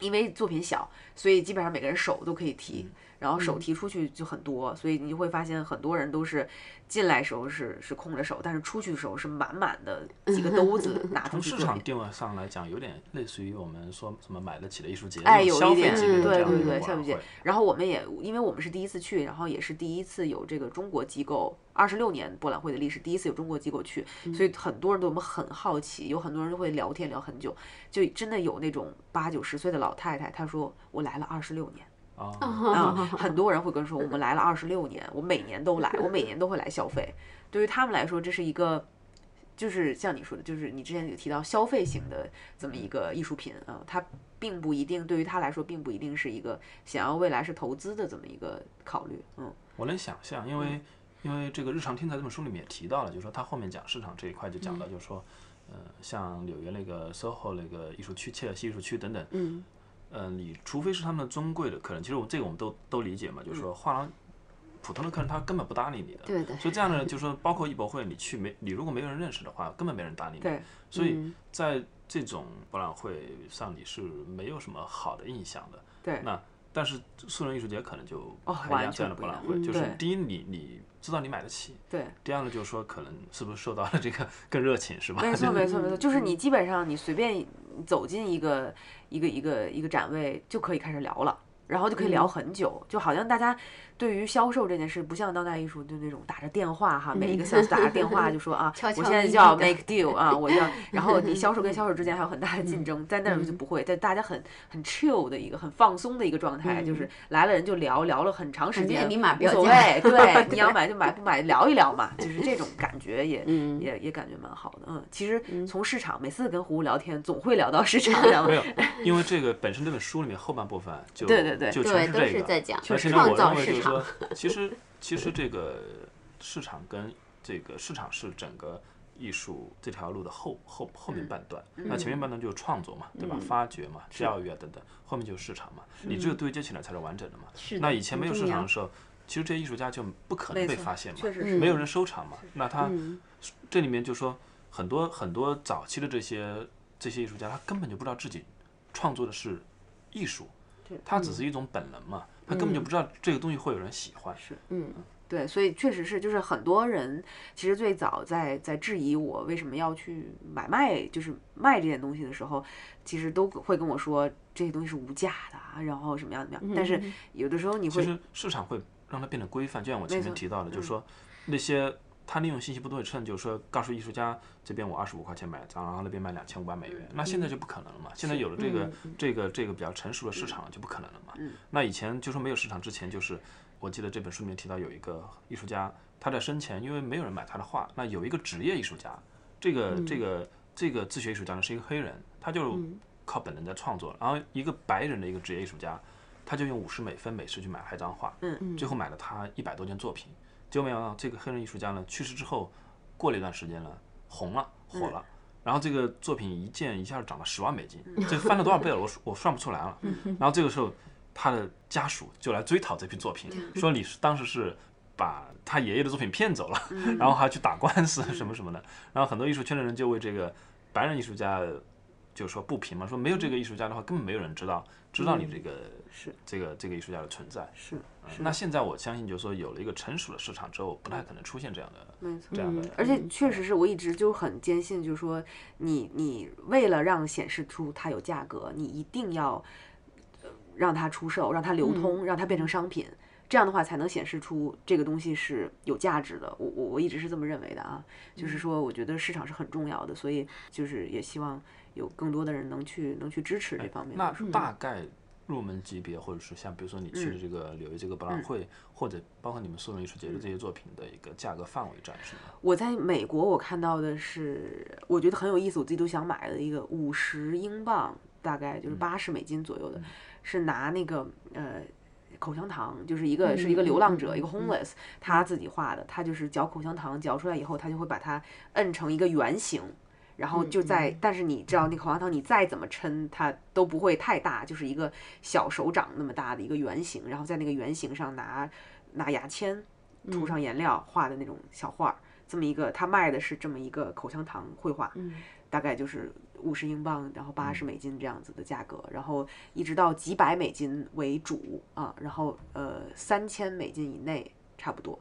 Speaker 2: 因为作品小，所以基本上每个人手都可以提，然后手提出去就很多，所以你就会发现很多人都是进来时候是是空着手，但是出去的时候是满满的几个兜子 拿出去从。
Speaker 1: 市场定位上来讲，有点类似于我们说什么买得起的艺术节，
Speaker 2: 哎，有一点，
Speaker 1: 级别的这
Speaker 2: 对对对，
Speaker 1: 样一个博
Speaker 2: 消费节
Speaker 1: 览会。。
Speaker 2: 然后我们也，因为我们是第一次去，然后也是第一次有这个中国机构二十六年博览会的历史，第一次有中国机构去，所以很多人对我们很好奇，有很多人都会聊天聊很久，就真的有那种八九十岁的老太太，她说我来了二十六年。
Speaker 1: 啊，
Speaker 2: 啊，很多人会跟说，我们来了二十六年，我每年都来，我每年都会来消费。对于他们来说，这是一个，就是像你说的，就是你之前有提到消费型的这么一个艺术品啊，它并不一定对于他来说，并不一定是一个想要未来是投资的这么一个考虑。嗯，
Speaker 1: 我能想象，因为因为这个《日常天才》这本书里面也提到了，就是说他后面讲市场这一块就讲到，就是说，呃，像纽约那个 SOHO 那个艺术区、切尔西艺术区等等，
Speaker 3: 嗯，
Speaker 1: 呃，你除非是他们尊贵的客人，其实我们这个我们都都理解嘛，就是说画廊普通的客人他根本不搭理你的，
Speaker 3: 对的。
Speaker 1: 所以这样的就是说，包括艺博会你去没你如果没有人认识的话，根本没人搭理你，
Speaker 2: 对，
Speaker 1: 所以在这种博览会上你是没有什么好的印象的，
Speaker 2: 对。
Speaker 1: 那但是素人艺术节可能就
Speaker 2: 哦
Speaker 1: 不一样，
Speaker 2: 完
Speaker 1: 这样的博览会，就是第一你你知道你买得起，
Speaker 2: 对。
Speaker 1: 第二呢就是说可能是不是受到了这个更热情是吧？
Speaker 2: 没错，没错，没错，就是你基本上你随便走进一个一个一个一个展位就可以开始聊了，然后就可以聊很久，就好像大家对于销售这件事，不像当代艺术就那种打着电话哈，每一个 sales 打着电话就说啊，我现在就要 make deal 啊，我要，然后你销售跟销售之间还有很大的竞争，在那儿就不会，在大家很很 chill 的一个很放松的一个状态，就是来了人就聊聊了很长时间，
Speaker 3: 反正也明码
Speaker 2: 无所谓，对，你要买就买，不买聊一聊嘛，就是这种感觉也
Speaker 3: 嗯。
Speaker 2: 也也感觉蛮好的，嗯，其实从市场每次跟胡胡聊天，总会聊到市场，
Speaker 1: 没有，因为这个本身这本书里面后半部分就
Speaker 2: 对对对
Speaker 1: 就
Speaker 3: 对，都
Speaker 1: 全这个，
Speaker 3: 是在讲
Speaker 1: 而且呢，
Speaker 3: 创
Speaker 1: 我
Speaker 3: 造市场
Speaker 1: 认为就是说，其实其实这个市场跟这个市场是整个艺术这条路的后后后面半段，那前面半段就是创作嘛，对吧？发掘嘛，教育啊等等，后面就是市场嘛，你只有对接起来才是完整的嘛。
Speaker 3: 是
Speaker 1: 那以前没有市场的时候，其实这些艺术家就不可能被发现嘛，没有人收藏嘛。那他
Speaker 3: 嗯
Speaker 1: 这里面就说很多很多早期的这些这些艺术家，他根本就不知道自己创作的是艺术，他只是一种本能嘛，他根本就不知道这个东西会有人喜欢。
Speaker 2: 是
Speaker 3: 嗯，
Speaker 2: 对，所以确实是，就是很多人其实最早在在质疑我为什么要去买卖，就是卖这件东西的时候，其实都会跟我说这些东西是无价的啊，然后什么样怎么样。但是有的时候你会，
Speaker 1: 其实市场会让它变得规范，就像我前面提到的，就是
Speaker 2: 嗯
Speaker 1: 说那些他利用信息不对称，就是说告诉艺术家这边我二十五块钱买一张，然后那边卖两千五百美元，那现在就不可能了嘛。现在有了这个这个这个比较成熟的市场，就不可能了嘛。那以前就说没有市场之前，就是我记得这本书里面提到有一个艺术家，他在生前因为没有人买他的画，那有一个职业艺术家，这个这个这个自学艺术家呢是一个黑人，他就靠本能在创作，然后一个白人的一个职业艺术家，他就用五十美分美式去买了一张画，
Speaker 2: 嗯
Speaker 1: 最后买了他一百多件作品。结果没想到这个黑人艺术家呢去世之后，过了一段时间呢，红了，火了。然后这个作品一件一下涨了十万美金，这翻了多少倍了？我 我算不出来了。然后这个时候，他的家属就来追讨这批作品，说你是当时是把他爷爷的作品骗走了，然后还去打官司什么什么的。然后很多艺术圈的人就为这个白人艺术家就说不平嘛，说没有这个艺术家的话，根本没有人知道知道你这个
Speaker 2: 是
Speaker 1: 这个这个艺术家的存在。
Speaker 2: 是
Speaker 1: 嗯那现在我相信，就是说有了一个成熟的市场之后，不太可能出现这样的
Speaker 2: 没错。
Speaker 1: 这样的。
Speaker 2: 而且确实是我一直就很坚信，就是说你你为了让显示出它有价格，你一定要呃让它出售，让它流通，让它变成商品。这样的话才能显示出这个东西是有价值的。我我我一直是这么认为的啊，就是说我觉得市场是很重要的，所以就是也希望有更多的人能去能去支持这方面
Speaker 1: 那。大概入门级别，或者是像比如说你去的这个纽约这个博览会，或者包括你们素人艺术节的这些作品的一个价格范围展示呢？
Speaker 2: 我在美国，我看到的是，我觉得很有意思，我自己都想买的一个五十英镑，大概就是八十美金左右的，是拿那个呃口香糖，就是一个是一个流浪者，一个 homeless，他自己画的，他就是嚼口香糖，嚼出来以后，他就会把它摁成一个圆形。然后就在，但是你知道那口香糖，你再怎么抻，它都不会太大，就是一个小手掌那么大的一个圆形，然后在那个圆形上拿拿牙签涂上颜料画的那种小画儿，这么一个，他卖的是这么一个口香糖绘画，大概就是五十英镑，然后八十美金这样子的价格，然后一直到几百美金为主啊，然后呃三千美金以内差不多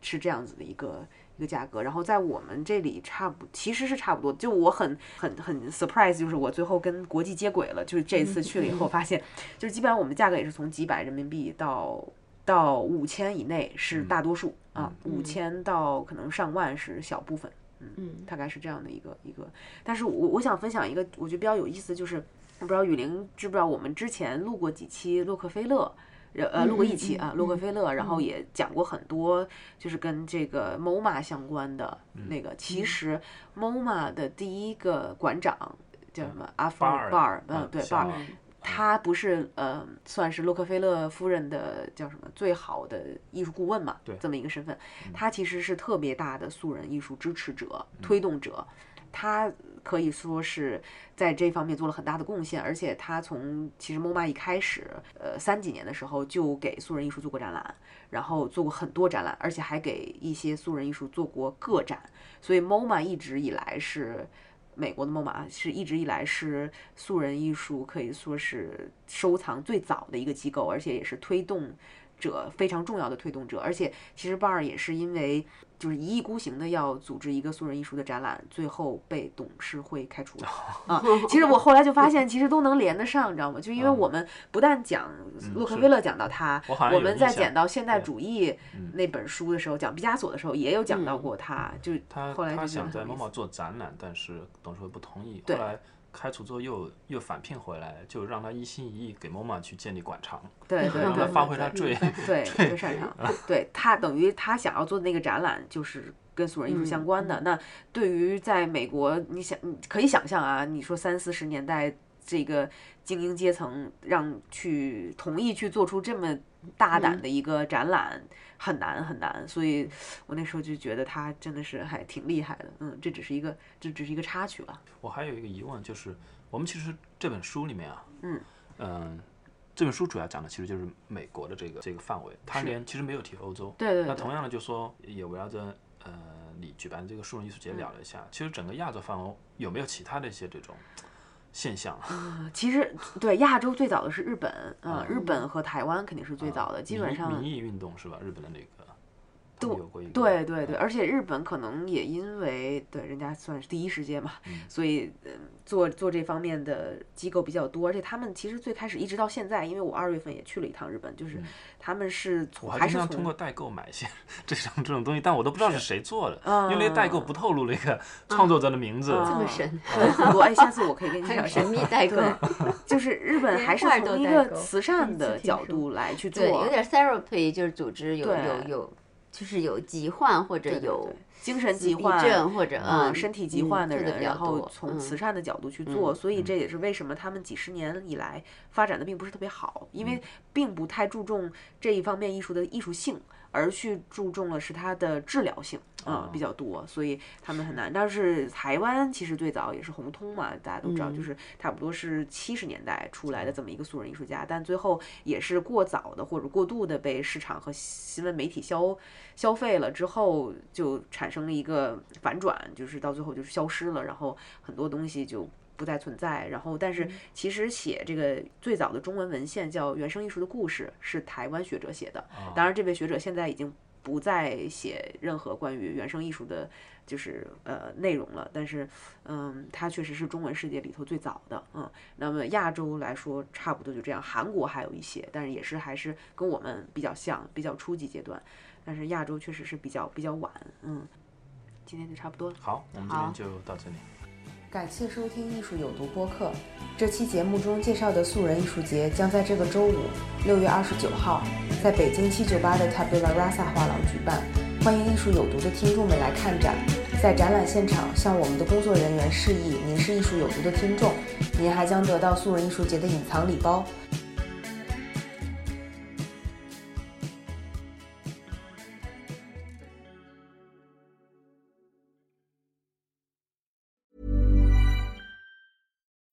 Speaker 2: 是这样子的一个一个价格，然后在我们这里差不其实是差不多，就我很很很 surprise，就是我最后跟国际接轨了，就是这次去了以后 发现，就是基本上我们的价格也是从几百人民币到。到五千以内是大多数、啊，五千到可能上万是小部分，嗯，大概是这样的一个一个。但是我我想分享一个我觉得比较有意思，就是我不知道雨林知不知道，我们之前录过几期洛克菲勒，呃，录过一期啊，洛克菲勒，然后也讲过很多就是跟这个 MoMA 相关的那个。其实 MoMA 的第一个馆长叫什么？阿弗
Speaker 1: 巴尔
Speaker 2: 嗯，对，
Speaker 1: 小
Speaker 2: 巴尔。他不是呃，算是洛克菲勒夫人的叫什么最好的艺术顾问嘛？
Speaker 1: 对
Speaker 2: 这么一个身份，他其实是特别大的素人艺术支持者、推动者。他可以说是在这方面做了很大的贡献，而且他从其实 MoMA 一开始，呃，三几年的时候就给素人艺术做过展览，然后做过很多展览，而且还给一些素人艺术做过个展，所以 MoMA 一直以来是。美国的 MoMA 是一直以来是素人艺术可以说是收藏最早的一个机构，而且也是推动者非常重要的推动者。而且其实 Bar 也是因为就是一意孤行的要组织一个素人艺术的展览，最后被董事会开除了 啊。其实我后来就发现，其实都能连得上，你知道吗？就因为我们不但讲洛克菲勒讲到他，
Speaker 1: 我
Speaker 2: 们在讲到现代主义那本书的时候，讲毕加索的时候也有讲到过他，就
Speaker 1: 他
Speaker 2: 后来
Speaker 1: 他想在
Speaker 2: 得很有意思
Speaker 1: MoMA 做展览，但是董事会不同意，后
Speaker 2: 对
Speaker 1: 来开除之后又又返聘回来，就让他一心一意给 MoMA 去建立馆藏，
Speaker 2: 对 对对，
Speaker 1: 让他发挥他最
Speaker 2: 对最擅长，对他等于他想要做的那个展览就是跟素人艺术相关的。那对于在美国，你想你可以想象啊，你说三四十年代这个精英阶层让去同意去做出这么大胆的一个展览，很难很难。所以我那时候就觉得他真的是还挺厉害的。嗯，这只是一个这只是一个插曲吧。
Speaker 1: 我还有一个疑问，就是我们其实这本书里面啊，
Speaker 2: 嗯
Speaker 1: 嗯这本书主要讲的其实就是美国的这个这个范围，它连其实没有提欧洲。
Speaker 2: 对对对
Speaker 1: 那同样的，就说也围绕着呃你举办这个树人艺术节聊了一下，其实整个亚洲范围有没有其他的一些这种现象？
Speaker 2: 啊其实对亚洲最早的是日本，
Speaker 1: 嗯
Speaker 2: 呃，日本和台湾肯定是最早的，基本上
Speaker 1: 民意运动是吧？日本的那个有过一个
Speaker 2: 对对对，而且日本可能也因为对人家算是第一世界嘛，所以嗯做做这方面的机构比较多，而且他们其实最开始一直到现在，因为我二月份也去了一趟日本，就是他们是从
Speaker 1: 我还
Speaker 2: 还是
Speaker 1: 通过代购买一些这种这种东西，但我都不知道是谁做的，
Speaker 2: 嗯
Speaker 1: 因为代购不透露那个创作者的名字。
Speaker 2: 嗯。
Speaker 3: 这么神，
Speaker 2: 对很多哎，下次我可以跟你
Speaker 3: 还有
Speaker 2: 讲
Speaker 3: 神秘代购，
Speaker 2: 就是日本还是从一个慈善的角度来去做，
Speaker 3: 对，有点 therapy，就是组织有
Speaker 2: 对
Speaker 3: 有有，就是有疾患或者有
Speaker 2: 对精神疾患
Speaker 3: 症或者
Speaker 2: 嗯，
Speaker 3: 嗯
Speaker 2: 身体疾
Speaker 3: 嗯
Speaker 2: 患的人，然后从
Speaker 3: 嗯
Speaker 2: 慈善的角度去做，所以这也是为什么他们几十年以来发展的并不是特别好，因为并不太注重这一方面艺术的艺术性，而去注重了是它的治疗性。啊、比较多，所以他们很难。但是台湾其实最早也是红通嘛，大家都知道，就是差不多是七十年代出来的这么一个素人艺术家，但最后也是过早的或者过度的被市场和新闻媒体消消费了之后，就产生了一个反转，就是到最后就是消失了，然后很多东西就。不再存在，然后但是其实写这个最早的中文文献叫《原生艺术的故事》，是台湾学者写的。当然，这位学者现在已经不再写任何关于原生艺术的，就是呃内容了。但是，嗯，他确实是中文世界里头最早的，嗯。那么亚洲来说，差不多就这样。韩国还有一些，但是也是还是跟我们比较像，比较初级阶段。但是亚洲确实是比较比较晚，嗯。今天就差不多了。
Speaker 1: 好，我们今天就到这里。
Speaker 2: 感谢收听《艺术有毒》播客。这期节目中介绍的素人艺术节将在这个周五，六月二十九号，在北京七九八的 Tabula Rasa 画廊举办。欢迎艺术有毒的听众们来看展。在展览现场，向我们的工作人员示意您是艺术有毒的听众，您还将得到素人艺术节的隐藏礼包。